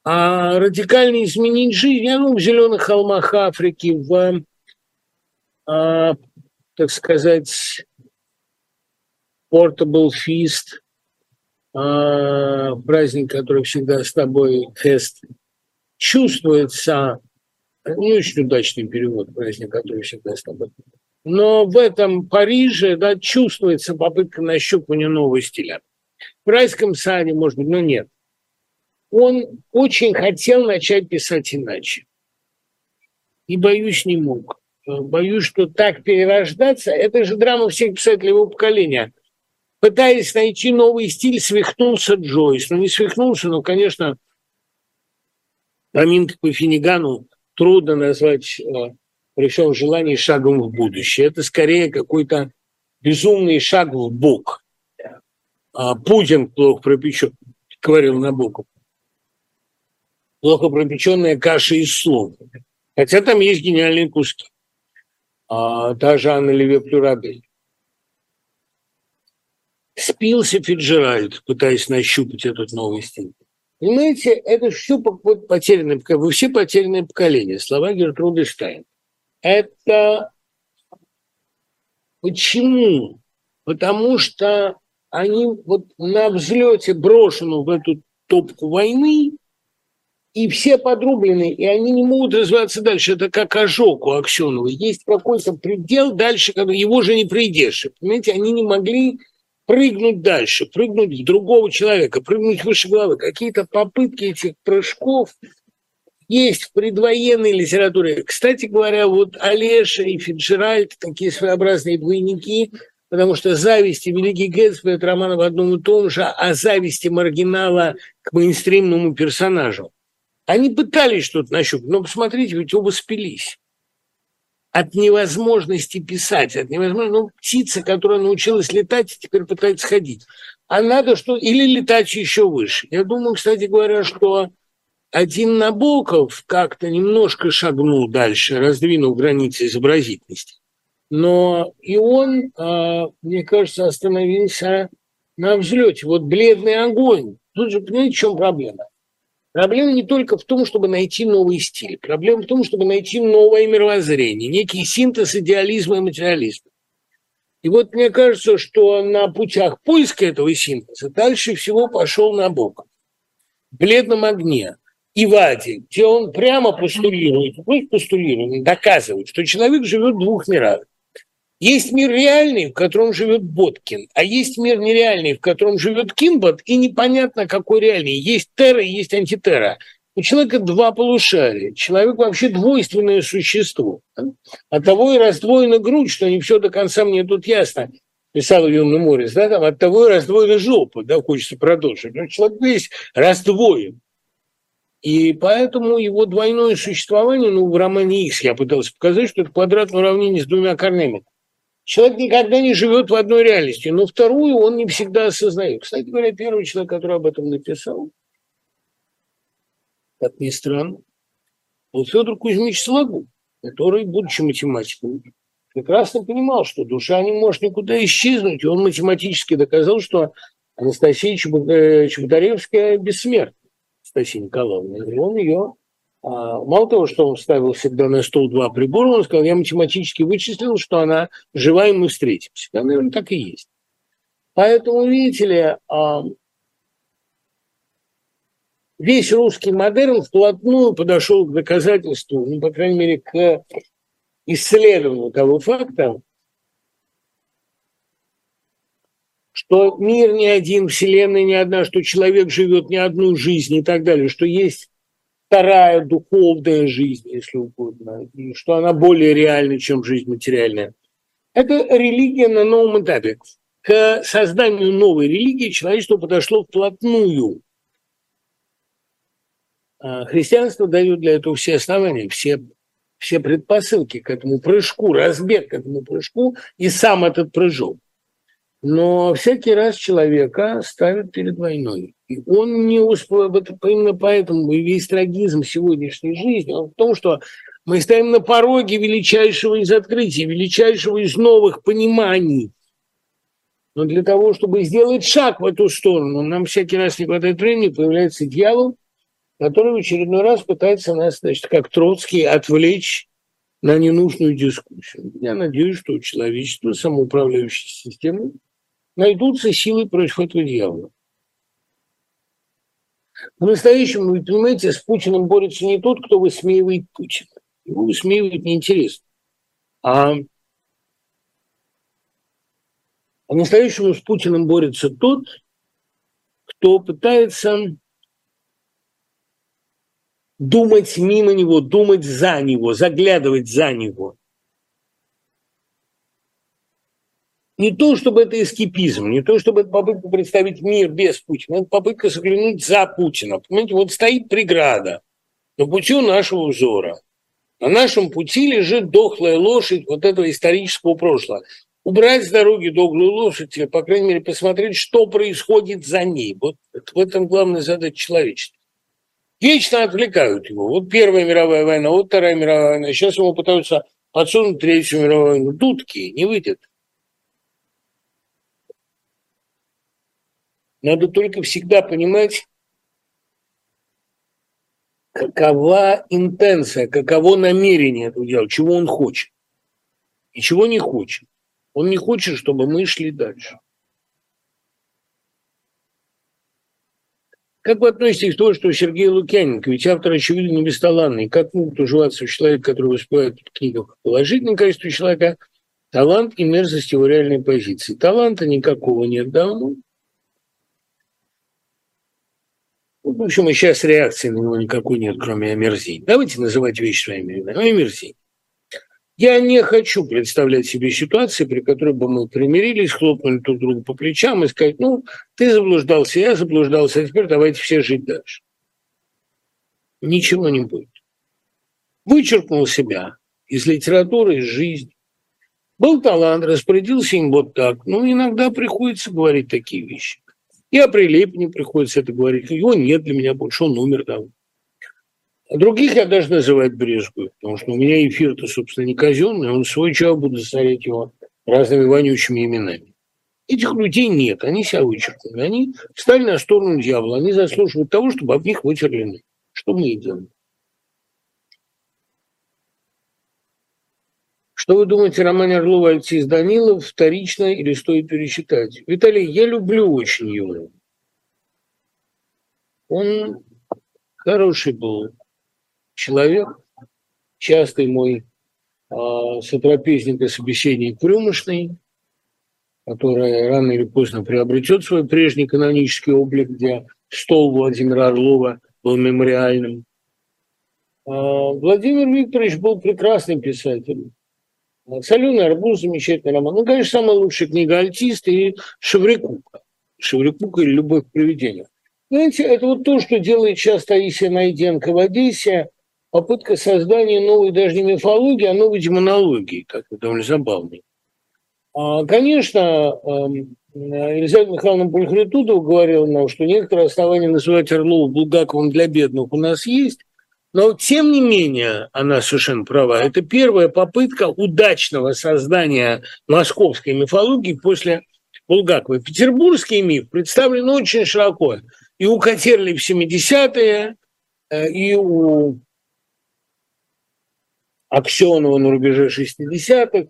А радикально изменить жизнь, ну, в «Зеленых холмах Африки», в а, так сказать, Portable Feast, а, праздник, который всегда с тобой, фест, чувствуется, не очень удачный перевод, праздник, который всегда с тобой, но в этом Париже да, чувствуется попытка нащупывания нового стиля. В райском саде, может быть, но нет. Он очень хотел начать писать иначе. И, боюсь, не мог боюсь, что так перерождаться, это же драма всех писателей его поколения. Пытаясь найти новый стиль, свихнулся Джойс. Ну, не свихнулся, но, конечно, поминка по Финигану трудно назвать э, при всем желании шагом в будущее. Это скорее какой-то безумный шаг в бок. А Путин плохо пропечен, говорил Набоков. Плохо пропеченная каша из слов. Хотя там есть гениальные куски а, даже Анна Леве Плюрабель. Спился Фиджеральд, пытаясь нащупать этот новый стиль. Понимаете, это все потерянное поколение. Вы все потерянное поколение. Слова Гертруды Штайн. Это почему? Потому что они вот на взлете брошены в эту топку войны, и все подрублены, и они не могут развиваться дальше. Это как ожог у Аксенова. Есть какой-то предел дальше, его же не придешь. Понимаете, они не могли прыгнуть дальше, прыгнуть в другого человека, прыгнуть выше головы. Какие-то попытки этих прыжков есть в предвоенной литературе. Кстати говоря, вот Олеша и Фиджеральд, такие своеобразные двойники, потому что зависть и Великий Гэтсби – это роман в одном и том же, а зависти маргинала к мейнстримному персонажу. Они пытались что-то нащупать, но посмотрите, ведь оба спились. От невозможности писать, от невозможности... Ну, птица, которая научилась летать, теперь пытается ходить. А надо что... Или летать еще выше. Я думаю, кстати говоря, что один Набоков как-то немножко шагнул дальше, раздвинул границы изобразительности. Но и он, а, мне кажется, остановился на взлете. Вот бледный огонь. Тут же, понимаете, в чем проблема? Проблема не только в том, чтобы найти новый стиль. Проблема в том, чтобы найти новое мировоззрение, некий синтез идеализма и материализма. И вот мне кажется, что на путях поиска этого синтеза дальше всего пошел Набоков. В «Бледном огне» и Ваде, где он прямо постулирует, ну, постулирует, доказывает, что человек живет в двух мирах. Есть мир реальный, в котором живет Боткин, а есть мир нереальный, в котором живет Кинбот, и непонятно, какой реальный. Есть терра есть антитера. У человека два полушария. Человек вообще двойственное существо. От того и раздвоена грудь, что не все до конца мне тут ясно. Писал Юный Морис, да, там от того и раздвоена жопа, да, хочется продолжить. Но человек весь раздвоен. И поэтому его двойное существование, ну, в романе X я пытался показать, что это квадратное уравнение с двумя корнями. Человек никогда не живет в одной реальности, но вторую он не всегда осознает. Кстати говоря, первый человек, который об этом написал, как ни странно, был Федор Кузьмич Сологуб, который, будучи математиком, прекрасно понимал, что душа не может никуда исчезнуть, и он математически доказал, что Анастасия Чеботаревская бессмертна, Анастасия Николаевна, и он ее мало того, что он ставил всегда на стол два прибора, он сказал, я математически вычислил, что она жива, и мы встретимся. Да, наверное, так и есть. Поэтому, видите ли, а, весь русский модерн вплотную подошел к доказательству, ну, по крайней мере, к исследованию того факта, что мир не один, Вселенная не одна, что человек живет не одну жизнь и так далее, что есть вторая духовная жизнь, если угодно, и что она более реальна, чем жизнь материальная. Это религия на новом этапе. К созданию новой религии человечество подошло вплотную. А христианство дает для этого все основания, все, все предпосылки к этому прыжку, разбег к этому прыжку и сам этот прыжок. Но всякий раз человека ставят перед войной. И он не успел, именно поэтому весь трагизм сегодняшней жизни, он в том, что мы стоим на пороге величайшего из открытий, величайшего из новых пониманий. Но для того, чтобы сделать шаг в эту сторону, нам всякий раз не хватает времени, появляется дьявол, который в очередной раз пытается нас, значит, как Троцкий, отвлечь на ненужную дискуссию. Я надеюсь, что человечество, самоуправляющая система, найдутся силы против этого дьявола. По-настоящему, вы понимаете, с Путиным борется не тот, кто высмеивает Путина. Его высмеивать неинтересно. А по-настоящему с Путиным борется тот, кто пытается думать мимо него, думать за него, заглядывать за него. Не то, чтобы это эскипизм, не то, чтобы это попытка представить мир без Путина, это попытка заглянуть за Путина. Понимаете, вот стоит преграда на пути нашего взора. На нашем пути лежит дохлая лошадь вот этого исторического прошлого. Убрать с дороги дохлую лошадь или, по крайней мере, посмотреть, что происходит за ней. Вот в этом главная задача человечества. Вечно отвлекают его. Вот Первая мировая война, вот Вторая мировая война. Сейчас ему пытаются подсунуть Третью мировую войну. Дудки, не выйдет. Надо только всегда понимать, какова интенция, каково намерение этого дела, чего он хочет и чего не хочет. Он не хочет, чтобы мы шли дальше. Как вы относитесь к тому, что Сергей Лукьяненко, ведь автор, очевидно, не бесталанный, как могут уживаться в человек, который выступает в книгах положительное качество человека, талант и мерзость его реальной позиции? Таланта никакого нет давно. В общем, и сейчас реакции на него никакой нет, кроме омерзения. Давайте называть вещи своими именами. Омерзение. Я не хочу представлять себе ситуации, при которой бы мы примирились, хлопнули друг другу по плечам и сказать, ну, ты заблуждался, я заблуждался, а теперь давайте все жить дальше. Ничего не будет. Вычеркнул себя из литературы, из жизни. Был талант, распорядился им вот так. Ну, иногда приходится говорить такие вещи. И о Прилепине приходится это говорить. Его нет для меня больше, он умер давно. А других я даже называть брезгую, потому что у меня эфир-то, собственно, не казенный, он свой чего буду засорять его разными вонючими именами. Этих людей нет, они себя вычеркнули. Они встали на сторону дьявола, они заслуживают того, чтобы об них вытерли. Что мы и делаем. Что вы думаете о романе Орлова «Альцис Данилов» вторично или стоит перечитать? Виталий, я люблю очень его. Он хороший был человек, частый мой э, сотрапезник и собеседник Крюмышный, который рано или поздно приобретет свой прежний канонический облик, где стол Владимира Орлова был мемориальным. А Владимир Викторович был прекрасным писателем. «Соленый арбуз» – замечательный роман. Ну, конечно, самая лучшая книга «Альтист» и «Шеврикука». «Шеврикука» или «Любовь к привидениям». Знаете, это вот то, что делает сейчас Таисия Найденко в Одессе, попытка создания новой даже не мифологии, а новой демонологии, как это довольно забавно. А, конечно, эм, Елизавета Михайловна Пульхритудова говорила нам, что некоторые основания называть Орлова Булгаковым для бедных у нас есть, но тем не менее она совершенно права. Это первая попытка удачного создания московской мифологии после Булгакова. Петербургский миф представлен очень широко. И у Катерли в 70-е, э, и у Аксенова на рубеже 60-х.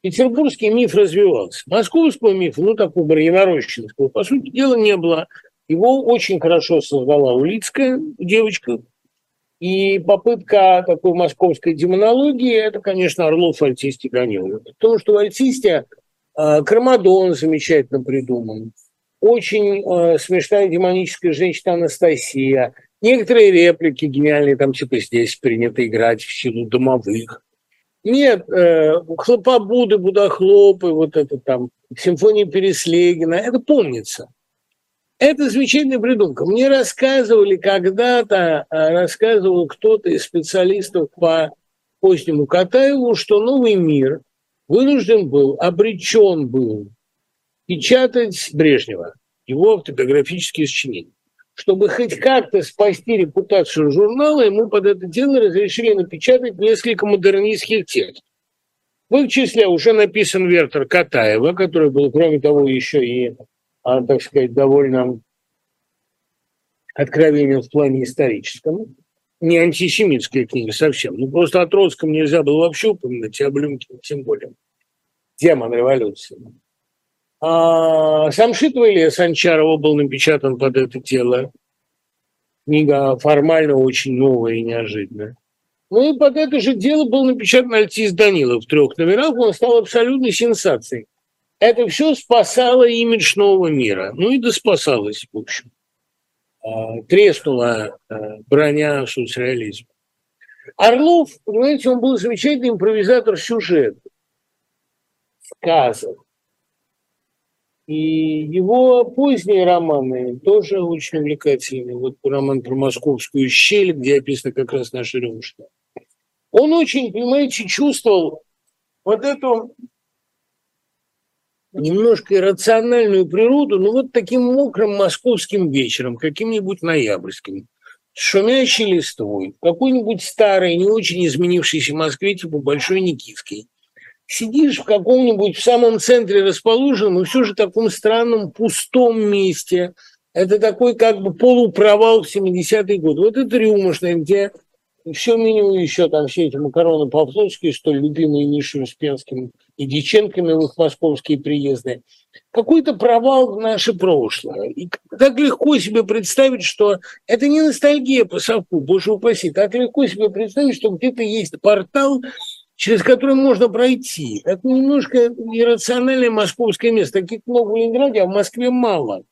Петербургский миф развивался. Московского мифа, ну, такого единорощенского, по сути дела, не было. Его очень хорошо создала Улицкая девочка. И попытка такой московской демонологии – это, конечно, Орлов, Альтисти, Данилов. Потому что в Альтисте А, Кармадон замечательно придуман. Очень э, смешная демоническая женщина Анастасия. Некоторые реплики гениальные, там типа здесь принято играть в силу домовых. Нет, э, хлопобуды, будохлопы, вот это там, симфония Переслегина, это помнится. Это замечательная придумка. Мне рассказывали когда-то, а, рассказывал кто-то из специалистов по позднему Катаеву, что новый мир вынужден был, обречен был печатать Брежнева, его автобиографические сочинения. Чтобы хоть как-то спасти репутацию журнала, ему под это дело разрешили напечатать несколько модернистских текстов. В их числе уже написан Вертер Катаева, который был, кроме того, еще и а, так сказать, довольно откровенен в плане историческом. Не антисемитская книга совсем. Ну, просто о Троцком нельзя было вообще упоминать, а Блюмкин тем более. Демон революции. А сам Шитова Илья Санчарова был напечатан под это дело. Книга формально очень новая и неожиданная. Ну и под это же дело был напечатан Альтис Данилов в трех номерах. Он стал абсолютной сенсацией это все спасало имидж нового мира. Ну и да спасалось, в общем. А, треснула а, броня соцреализма. Орлов, понимаете, он был замечательный импровизатор сюжета, сказок. И его поздние романы тоже очень увлекательны. Вот роман про московскую щель, где описано как раз наша Рюмшта. Он очень, понимаете, чувствовал вот эту немножко иррациональную природу, ну вот таким мокрым московским вечером, каким-нибудь ноябрьским, с шумящей листвой, какой-нибудь старой, не очень изменившейся Москве, типа Большой Никитской. Сидишь в каком-нибудь в самом центре расположенном и все же таком странном пустом месте. Это такой как бы полупровал в 70-е годы. Вот это рюмошная, где все меню еще там все эти макароны по-флотски, столь любимые Мишей Успенским и Диченками в их московские приезды. Какой-то провал в наше прошлое. И так легко себе представить, что это не ностальгия по совку, боже упаси. Так легко себе представить, что где-то есть портал, через который можно пройти. Это немножко иррациональное московское место. Таких много в Ленинграде, а в Москве мало.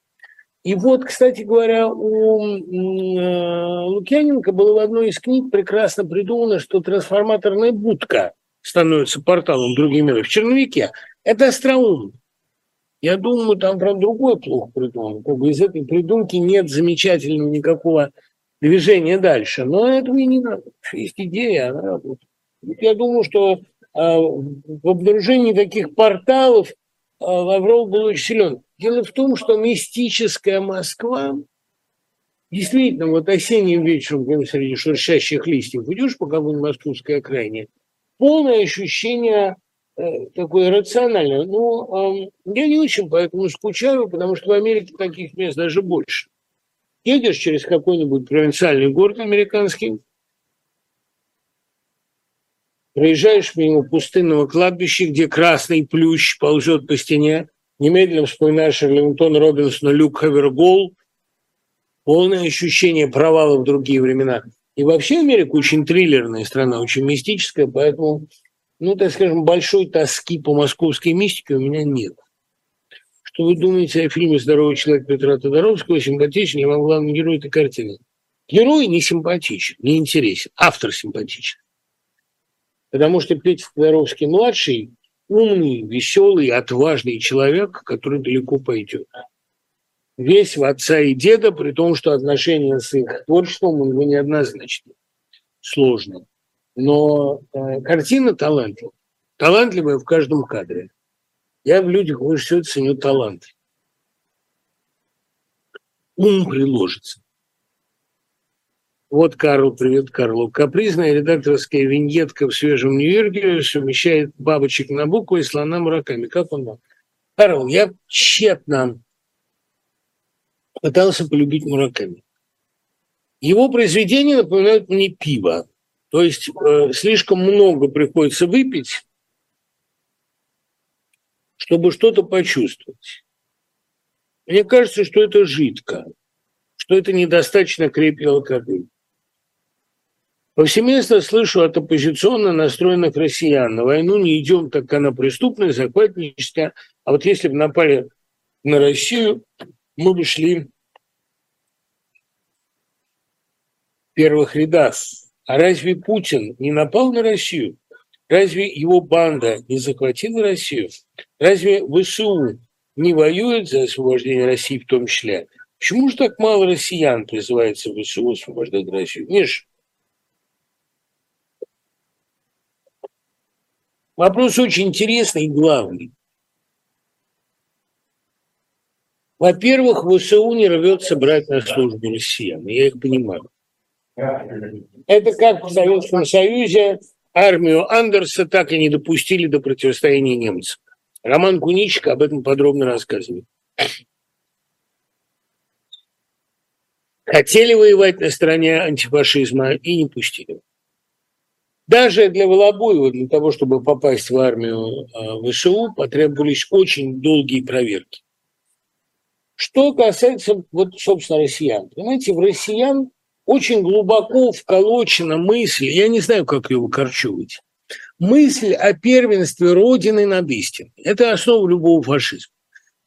И вот, кстати говоря, у э, Лукьяненко было в одной из книг прекрасно придумано, что трансформаторная будка становится порталом в другие миры. В черновике это остроумно. Я думаю, там, правда, другой плохо придуман. Как бы из этой придумки нет замечательного никакого движения дальше. Но этого и не надо. Есть идея, она работает. Я думаю, что э, в обнаружении таких порталов э, Лавров был очень силен. Дело в том, что мистическая Москва, действительно, вот осенним вечером, когда среди шуршащих листьев идешь по какой-нибудь московской окраине, полное ощущение э, такое рациональное. Ну, э, я не очень поэтому скучаю, потому что в Америке таких мест даже больше. Едешь через какой-нибудь провинциальный город американский, проезжаешь мимо пустынного кладбища, где красный плющ ползет по стене, немедленно вспоминаешь Левинтона Робинсона, Люк Хавергол, полное ощущение провала в другие времена. И вообще Америка очень триллерная страна, очень мистическая, поэтому, ну, так скажем, большой тоски по московской мистике у меня нет. Что вы думаете о фильме «Здоровый человек» Петра Тодоровского? Симпатичен, я вам главный герой этой картины. Герой не симпатичен, не интересен, автор симпатичен. Потому что Петя Тодоровский-младший умный, веселый, отважный человек, который далеко пойдет. Весь в отца и деда, при том, что отношения с их творчеством у него неоднозначны, сложно. Но э, картина талантливая. Талантливая в каждом кадре. Я в людях больше всего ценю талант. Ум приложится. Вот Карл, привет, Карлу. Капризная редакторская виньетка в свежем Нью-Йорке совмещает бабочек на букву и слона мураками. Как он вам? Карл, я тщетно пытался полюбить мураками. Его произведения напоминают мне пиво. То есть э, слишком много приходится выпить, чтобы что-то почувствовать. Мне кажется, что это жидко, что это недостаточно крепкий алкоголь. Повсеместно слышу от оппозиционно настроенных россиян. На войну не идем, так как она преступная, захватническая. А вот если бы напали на Россию, мы бы шли в первых рядах. А разве Путин не напал на Россию? Разве его банда не захватила Россию? Разве ВСУ не воюет за освобождение России в том числе? Почему же так мало россиян призывается в ВСУ освобождать Россию? Миш, вопрос очень интересный и главный. Во-первых, ВСУ не рвется брать на службу россиян, я их понимаю. Это как в Советском Союзе армию Андерса так и не допустили до противостояния немцам. Роман Куничка об этом подробно рассказывает. Хотели воевать на стороне антифашизма и не пустили. Даже для Волобуева, для того, чтобы попасть в армию ВСУ, потребовались очень долгие проверки. Что касается, вот, собственно, россиян. Понимаете, в россиян очень глубоко вколочена мысль, я не знаю, как ее выкорчевывать, мысль о первенстве Родины над истиной. Это основа любого фашизма.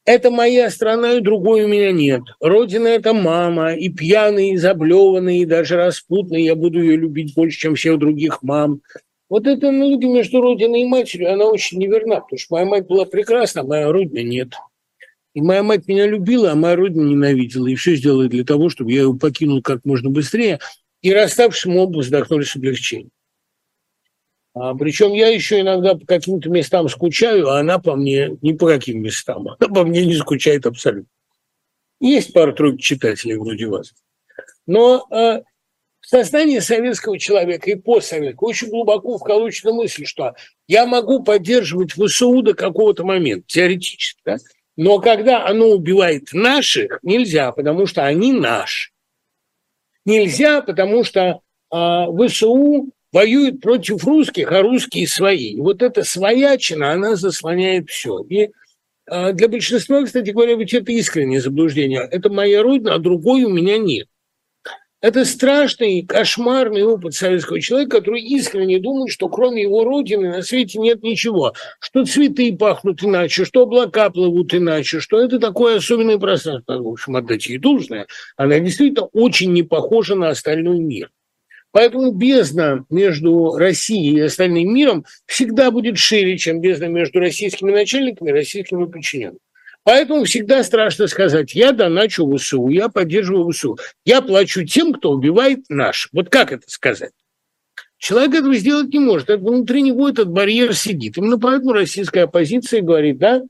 Это моя страна, и другой у меня нет. Родина – это мама, и пьяный, и заблеванный, и даже распутный. Я буду ее любить больше, чем всех других мам. Вот эта аналогия между Родиной и матерью, она очень неверна, потому что моя мать была прекрасна, а моя Родина нет. И моя мать меня любила, а моя родина ненавидела. И все сделала для того, чтобы я ее покинул как можно быстрее. И расставшись, мы оба вздохнули с облегчением. А, причем я еще иногда по каким-то местам скучаю, а она по мне ни по каким местам. Она по мне не скучает абсолютно. Есть пару-тройка читателей вроде вас. Но э, в сознании советского человека и постсоветского очень глубоко вколочена мысль, что я могу поддерживать ВСУ до какого-то момента, теоретически. Да? Но когда оно убивает наших, нельзя, потому что они наши. Нельзя, потому что э, ВСУ воюет против русских, а русские свои. И вот эта своячина, она заслоняет все. И э, для большинства, кстати говоря, ведь это искреннее заблуждение. Это моя родина, а другой у меня нет. Это страшный, кошмарный опыт советского человека, который искренне думает, что кроме его родины на свете нет ничего. Что цветы пахнут иначе, что облака плывут иначе, что это такое особенное пространство. В общем, отдать ей должное. Она действительно очень не похожа на остальной мир. Поэтому бездна между Россией и остальным миром всегда будет шире, чем бездна между российскими начальниками и российскими подчиненными. Поэтому всегда страшно сказать, я доначу ВСУ, я поддерживаю ВСУ, я плачу тем, кто убивает наш. Вот как это сказать? Человек этого сделать не может. Это внутри него этот барьер сидит. Именно поэтому российская оппозиция говорит, да,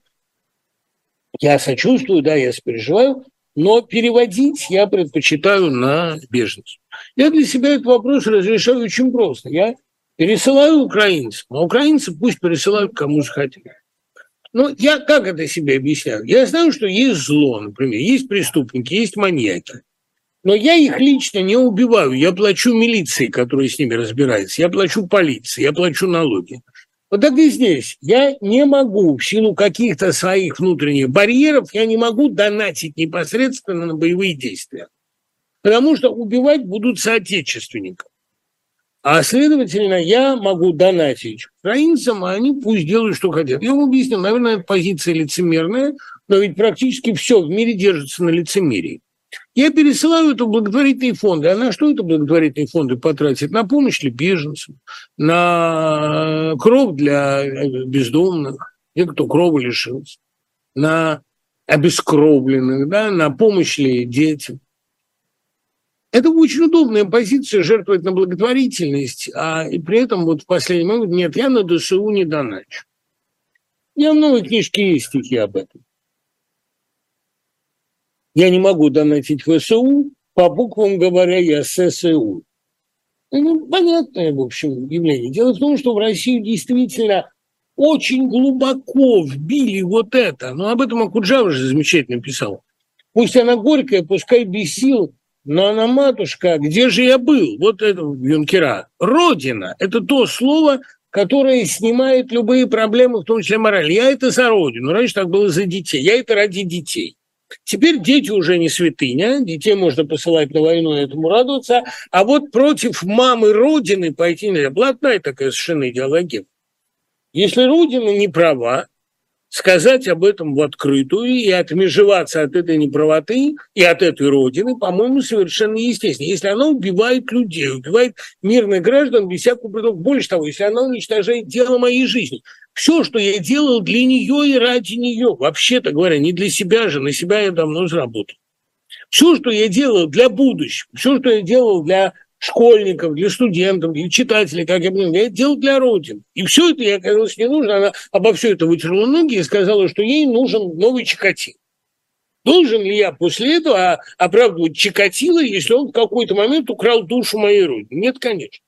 я сочувствую, да, я сопереживаю, но переводить я предпочитаю на беженцев. Я для себя этот вопрос разрешаю очень просто. Я пересылаю украинцам, а украинцы пусть пересылают кому захотят. Ну, я как это себе объясняю? Я знаю, что есть зло, например, есть преступники, есть маньяки. Но я их лично не убиваю. Я плачу милиции, которая с ними разбирается. Я плачу полиции, я плачу налоги. Вот так и здесь. Я не могу в силу каких-то своих внутренних барьеров, я не могу донатить непосредственно на боевые действия. Потому что убивать будут соотечественников. А, следовательно, я могу донатить украинцам, а они пусть делают, что хотят. Я вам объясню, наверное, позиция лицемерная, но ведь практически все в мире держится на лицемерии. Я пересылаю это благотворительные фонды. А на что это благотворительные фонды потратят? На помощь ли беженцам, на кров для бездомных, те, кто крова лишился, на обескровленных, да, на помощь ли детям. Это очень удобная позиция жертвовать на благотворительность, а и при этом вот в последний момент нет, я на ДСУ не доначу. У меня много книжки есть стихи об этом. Я не могу донатить ВСУ, по буквам говоря, я ССУ. Ну, понятное, в общем, явление. Дело в том, что в Россию действительно очень глубоко вбили вот это. Но об этом Акуджава же замечательно писал. Пусть она горькая, пускай без сил, но она матушка, где же я был? Вот это юнкера. Родина – это то слово, которое снимает любые проблемы, в том числе мораль. Я это за родину. Раньше так было за детей. Я это ради детей. Теперь дети уже не святыня, детей можно посылать на войну и этому радоваться, а вот против мамы Родины пойти нельзя. Блатная такая совершенно идеология. Если Родина не права, сказать об этом в открытую и отмежеваться от этой неправоты и от этой Родины, по-моему, совершенно естественно. Если она убивает людей, убивает мирных граждан без всякого предлога, больше того, если она уничтожает дело моей жизни, все, что я делал для нее и ради нее, вообще-то говоря, не для себя же, на себя я давно заработал. Все, что я делал для будущего, все, что я делал для школьников, для студентов, для читателей, как я понимаю, я это делал для Родины. И все это ей оказалось не нужно. Она обо все это вытерла ноги и сказала, что ей нужен новый Чикатило. Должен ли я после этого оправдывать Чикатило, если он в какой-то момент украл душу моей Родины? Нет, конечно.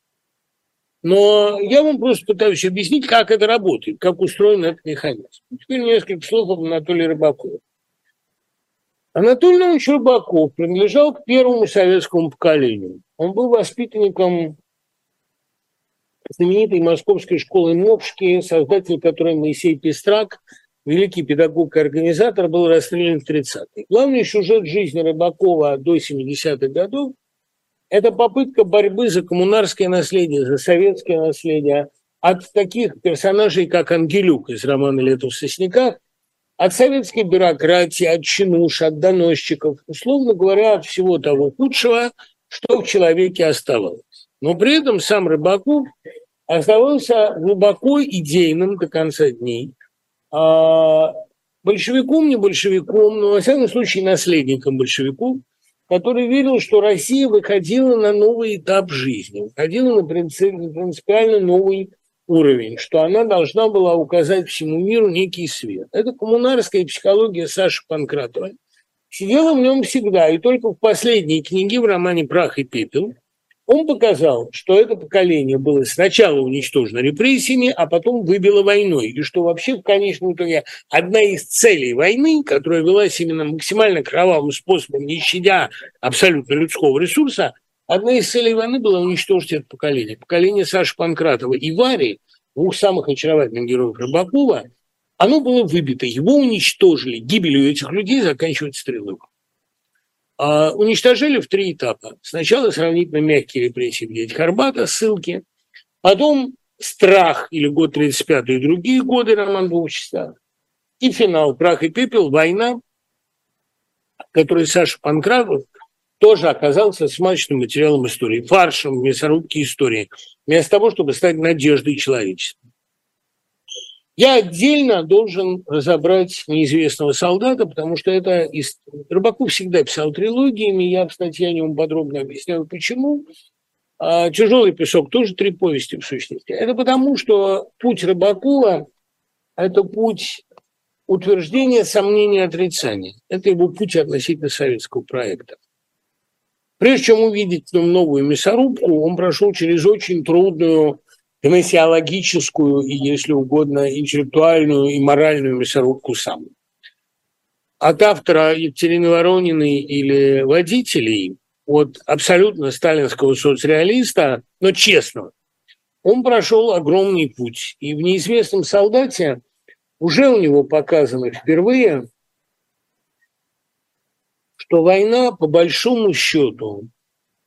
Но я вам просто пытаюсь объяснить, как это работает, как устроен этот механизм. Теперь несколько слов об Анатолии Рыбакове. Анатолий Иванович Рыбаков принадлежал к первому советскому поколению. Он был воспитанником знаменитой московской школы Мопшки, создатель которой Моисей Пестрак, великий педагог и организатор, был расстрелян в 30-е. Главный сюжет жизни Рыбакова до 70-х годов – это попытка борьбы за коммунарское наследие, за советское наследие от таких персонажей, как Ангелюк из романа «Лето в сосняках», от советской бюрократии, от чинуш, от доносчиков, условно говоря, от всего того худшего, что в человеке оставалось. Но при этом сам Рыбаков оставался глубоко идейным до конца дней. А большевиком, не большевиком, но, во всяком случае, наследником большевиков, который верил, что Россия выходила на новый этап жизни, выходила на принципиально новый уровень, что она должна была указать всему миру некий свет. Это коммунарская психология Саши Панкратова. Сидела в нем всегда, и только в последней книге, в романе «Прах и пепел», он показал, что это поколение было сначала уничтожено репрессиями, а потом выбило войной. И что вообще в конечном итоге одна из целей войны, которая велась именно максимально кровавым способом, не щадя абсолютно людского ресурса, Одна из целей войны была уничтожить это поколение. Поколение Саши Панкратова и Вари, двух самых очаровательных героев Рыбакова, оно было выбито. Его уничтожили. Гибелью этих людей заканчивается стрелок. А уничтожили в три этапа. Сначала сравнительно мягкие репрессии в детях Арбата, ссылки. Потом страх или год 35 и другие годы, роман двух. И финал «Прах и пепел», война, который Саша Панкратов тоже оказался смачным материалом истории, фаршем в мясорубке истории, вместо того, чтобы стать надеждой человечества. Я отдельно должен разобрать неизвестного солдата, потому что это из... Рыбаков всегда писал трилогиями, я в статье о нем подробно объясняю, почему. А «Тяжелый песок» тоже три повести, в сущности. Это потому, что путь Рыбакова – это путь утверждения, сомнения, отрицания. Это его путь относительно советского проекта. Прежде чем увидеть новую мясорубку, он прошел через очень трудную гносеологическую и, если угодно, интеллектуальную и моральную мясорубку сам. От автора Екатерины Ворониной или водителей, от абсолютно сталинского соцреалиста, но честного, он прошел огромный путь. И в «Неизвестном солдате» уже у него показано впервые что война, по большому счету,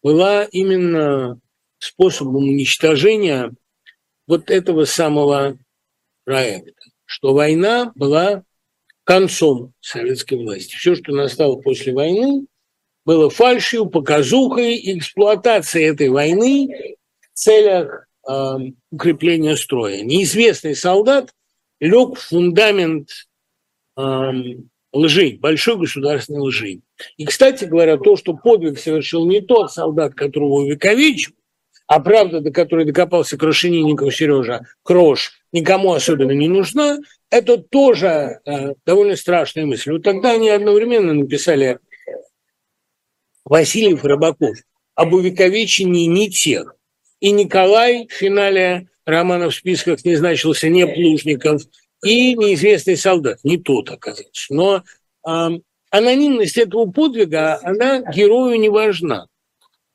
была именно способом уничтожения вот этого самого проекта, что война была концом советской власти. Все, что настало после войны, было фальшью, показухой эксплуатацией этой войны в целях э, укрепления строя. Неизвестный солдат лег в фундамент лжи, большой государственной лжи. И, кстати говоря, то, что подвиг совершил не тот солдат, которого увековечил, а правда, до которой докопался Крашенинников Сережа Крош, никому особенно не нужна, это тоже э, довольно страшная мысль. Вот тогда они одновременно написали Васильев Рыбаков об увековечении не тех. И Николай в финале романа в списках не значился не Плужников, и неизвестный солдат. Не тот оказался. Но э, анонимность этого подвига, она герою не важна.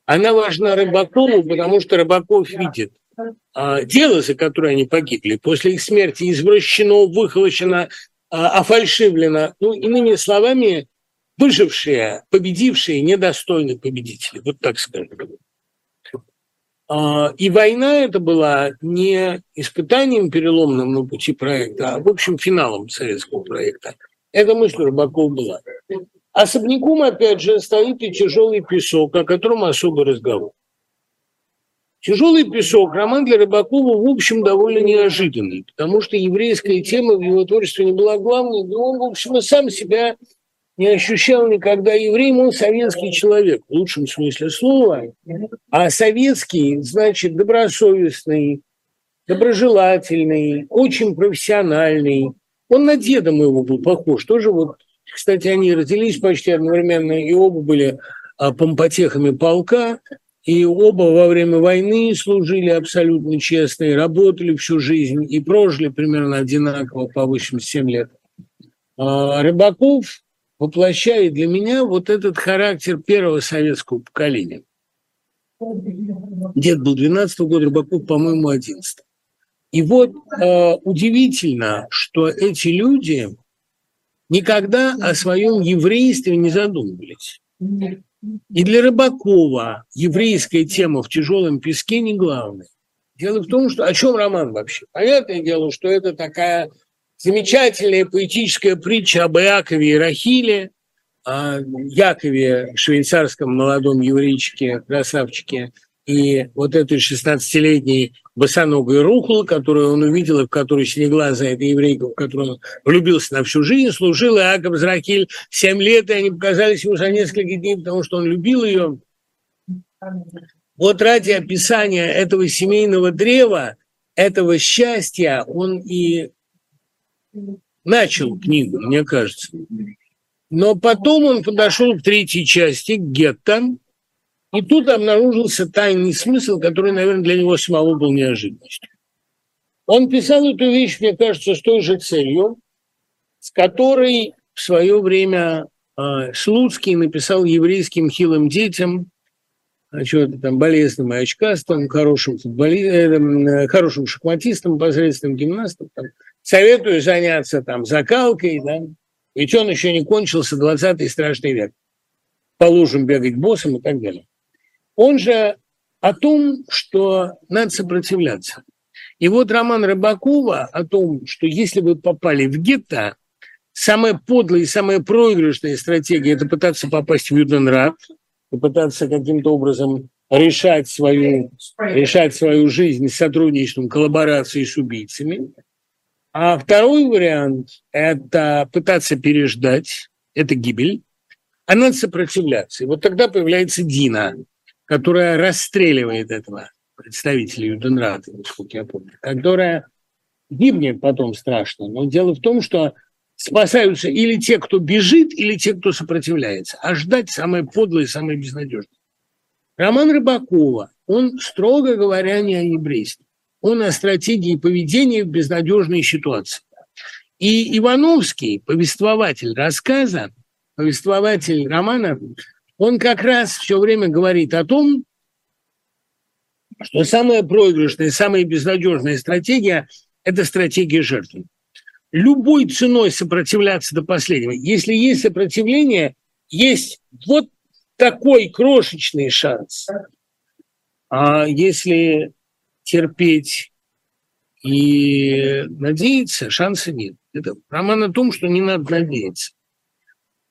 Она важна Рыбакову, потому что Рыбаков видит э, дело, за которое они погибли, после их смерти извращено, выхолощено, э, офальшивлено. Ну, иными словами, выжившие, победившие, недостойны победителей, вот так скажем. А, и война это была не испытанием переломным на пути проекта, а, в общем, финалом советского проекта. Эта мысль Рыбакова была. Особняком, опять же, стоит и тяжелый песок, о котором особый разговор. Тяжелый песок роман для Рыбакова, в общем, довольно неожиданный, потому что еврейская тема в его творчестве не была главной, но он, в общем, и сам себя не ощущал никогда евреем, он советский человек, в лучшем смысле слова. А советский, значит, добросовестный, доброжелательный, очень профессиональный. Он на деда моего был похож. Тоже вот, кстати, они родились почти одновременно, и оба были а, помпотехами полка, и оба во время войны служили абсолютно честно, и работали всю жизнь, и прожили примерно одинаково по 87 лет. А Рыбаков воплощает для меня вот этот характер первого советского поколения. Дед был 12 -го года, Рыбаков, по-моему, 11 И вот э, удивительно, что эти люди никогда о своем еврействе не задумывались. И для Рыбакова еврейская тема в тяжелом песке не главная. Дело в том, что о чем роман вообще? Понятное дело, что это такая замечательная поэтическая притча об Иакове и Рахиле, о Якове, швейцарском молодом еврейчике, красавчике, и вот этой 16-летней босоногой рухлы, которую он увидел, и в которую синеглазая эта еврейка, в которую он влюбился на всю жизнь, служил Иаков Зракиль 7 лет, и они показались ему за несколько дней, потому что он любил ее. Вот ради описания этого семейного древа, этого счастья, он и начал книгу, мне кажется. Но потом он подошел к третьей части, к гетто, и тут обнаружился тайный смысл, который, наверное, для него самого был неожиданностью. Он писал эту вещь, мне кажется, с той же целью, с которой в свое время э, Слуцкий написал еврейским хилым детям, а что-то там болезненным и очкастым, хорошим, футболи... э, хорошим шахматистом, посредственным гимнастом, там, советую заняться там закалкой, да, ведь он еще не кончился 20-й страшный век. По лужам бегать боссом и так далее. Он же о том, что надо сопротивляться. И вот роман Рыбакова о том, что если вы попали в гетто, самая подлая и самая проигрышная стратегия – это пытаться попасть в Юденрат, попытаться каким-то образом решать свою, решать свою жизнь с сотрудничеством, коллаборацией с убийцами – а второй вариант – это пытаться переждать, это гибель, а надо сопротивляться. И вот тогда появляется Дина, которая расстреливает этого представителя Юденрата, насколько я помню, которая гибнет потом страшно. Но дело в том, что спасаются или те, кто бежит, или те, кто сопротивляется. А ждать самое подлое самое безнадежное. Роман Рыбакова, он, строго говоря, не о еврействе он о стратегии поведения в безнадежной ситуации. И Ивановский, повествователь рассказа, повествователь романа, он как раз все время говорит о том, что самая проигрышная, самая безнадежная стратегия – это стратегия жертвы. Любой ценой сопротивляться до последнего. Если есть сопротивление, есть вот такой крошечный шанс. А если терпеть и надеяться, шанса нет. Это роман о том, что не надо надеяться.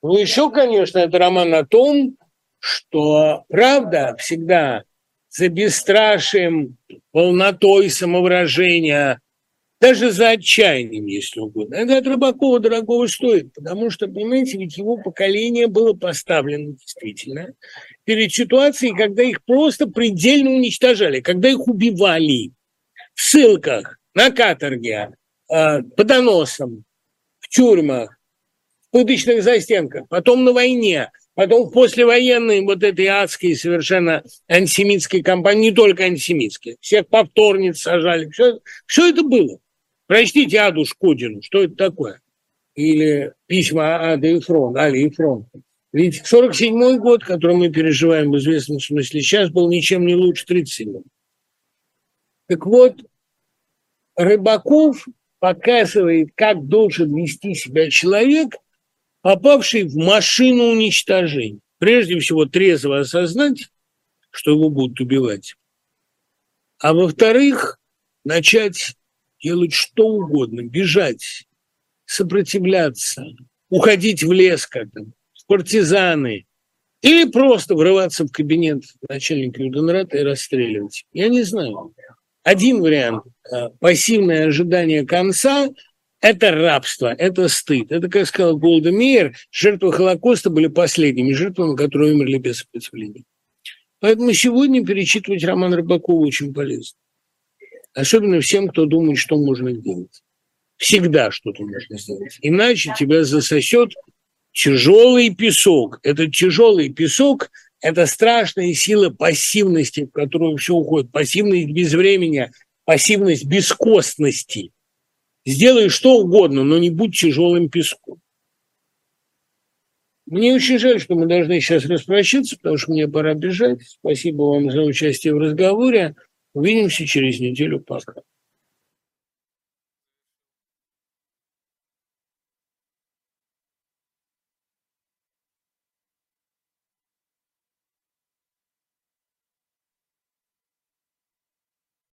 Ну, еще, конечно, это роман о том, что правда всегда за бесстрашием, полнотой самовыражения, даже за отчаянием, если угодно. Это от Рыбакова дорогого стоит, потому что, понимаете, ведь его поколение было поставлено действительно перед ситуацией, когда их просто предельно уничтожали, когда их убивали в ссылках, на каторге, э, по доносам, в тюрьмах, в пыточных застенках, потом на войне, потом в послевоенной вот этой адской совершенно антисемитской кампании, не только антисемитской, всех повторниц сажали, все, все это было. Прочтите Аду Шкодину, что это такое? Или письма Ады и Фрон, Али и Фрон. Ведь 47-й год, который мы переживаем в известном смысле сейчас, был ничем не лучше 37-го. Так вот, Рыбаков показывает, как должен вести себя человек, попавший в машину уничтожения. Прежде всего, трезво осознать, что его будут убивать. А во-вторых, начать делать что угодно, бежать, сопротивляться, уходить в лес как-то, партизаны, или просто врываться в кабинет начальника Юденрата и расстреливать. Я не знаю. Один вариант э, – пассивное ожидание конца – это рабство, это стыд. Это, как сказал Голда Мейер, жертвы Холокоста были последними жертвами, которые умерли без сопротивления. Поэтому сегодня перечитывать роман Рыбакова очень полезно. Особенно всем, кто думает, что можно сделать. Всегда что-то можно сделать. Иначе тебя засосет тяжелый песок. Этот тяжелый песок – это страшная сила пассивности, в которую все уходит. Пассивность без времени, пассивность бескостности. Сделай что угодно, но не будь тяжелым песком. Мне очень жаль, что мы должны сейчас распрощаться, потому что мне пора бежать. Спасибо вам за участие в разговоре. Увидимся через неделю. Пока.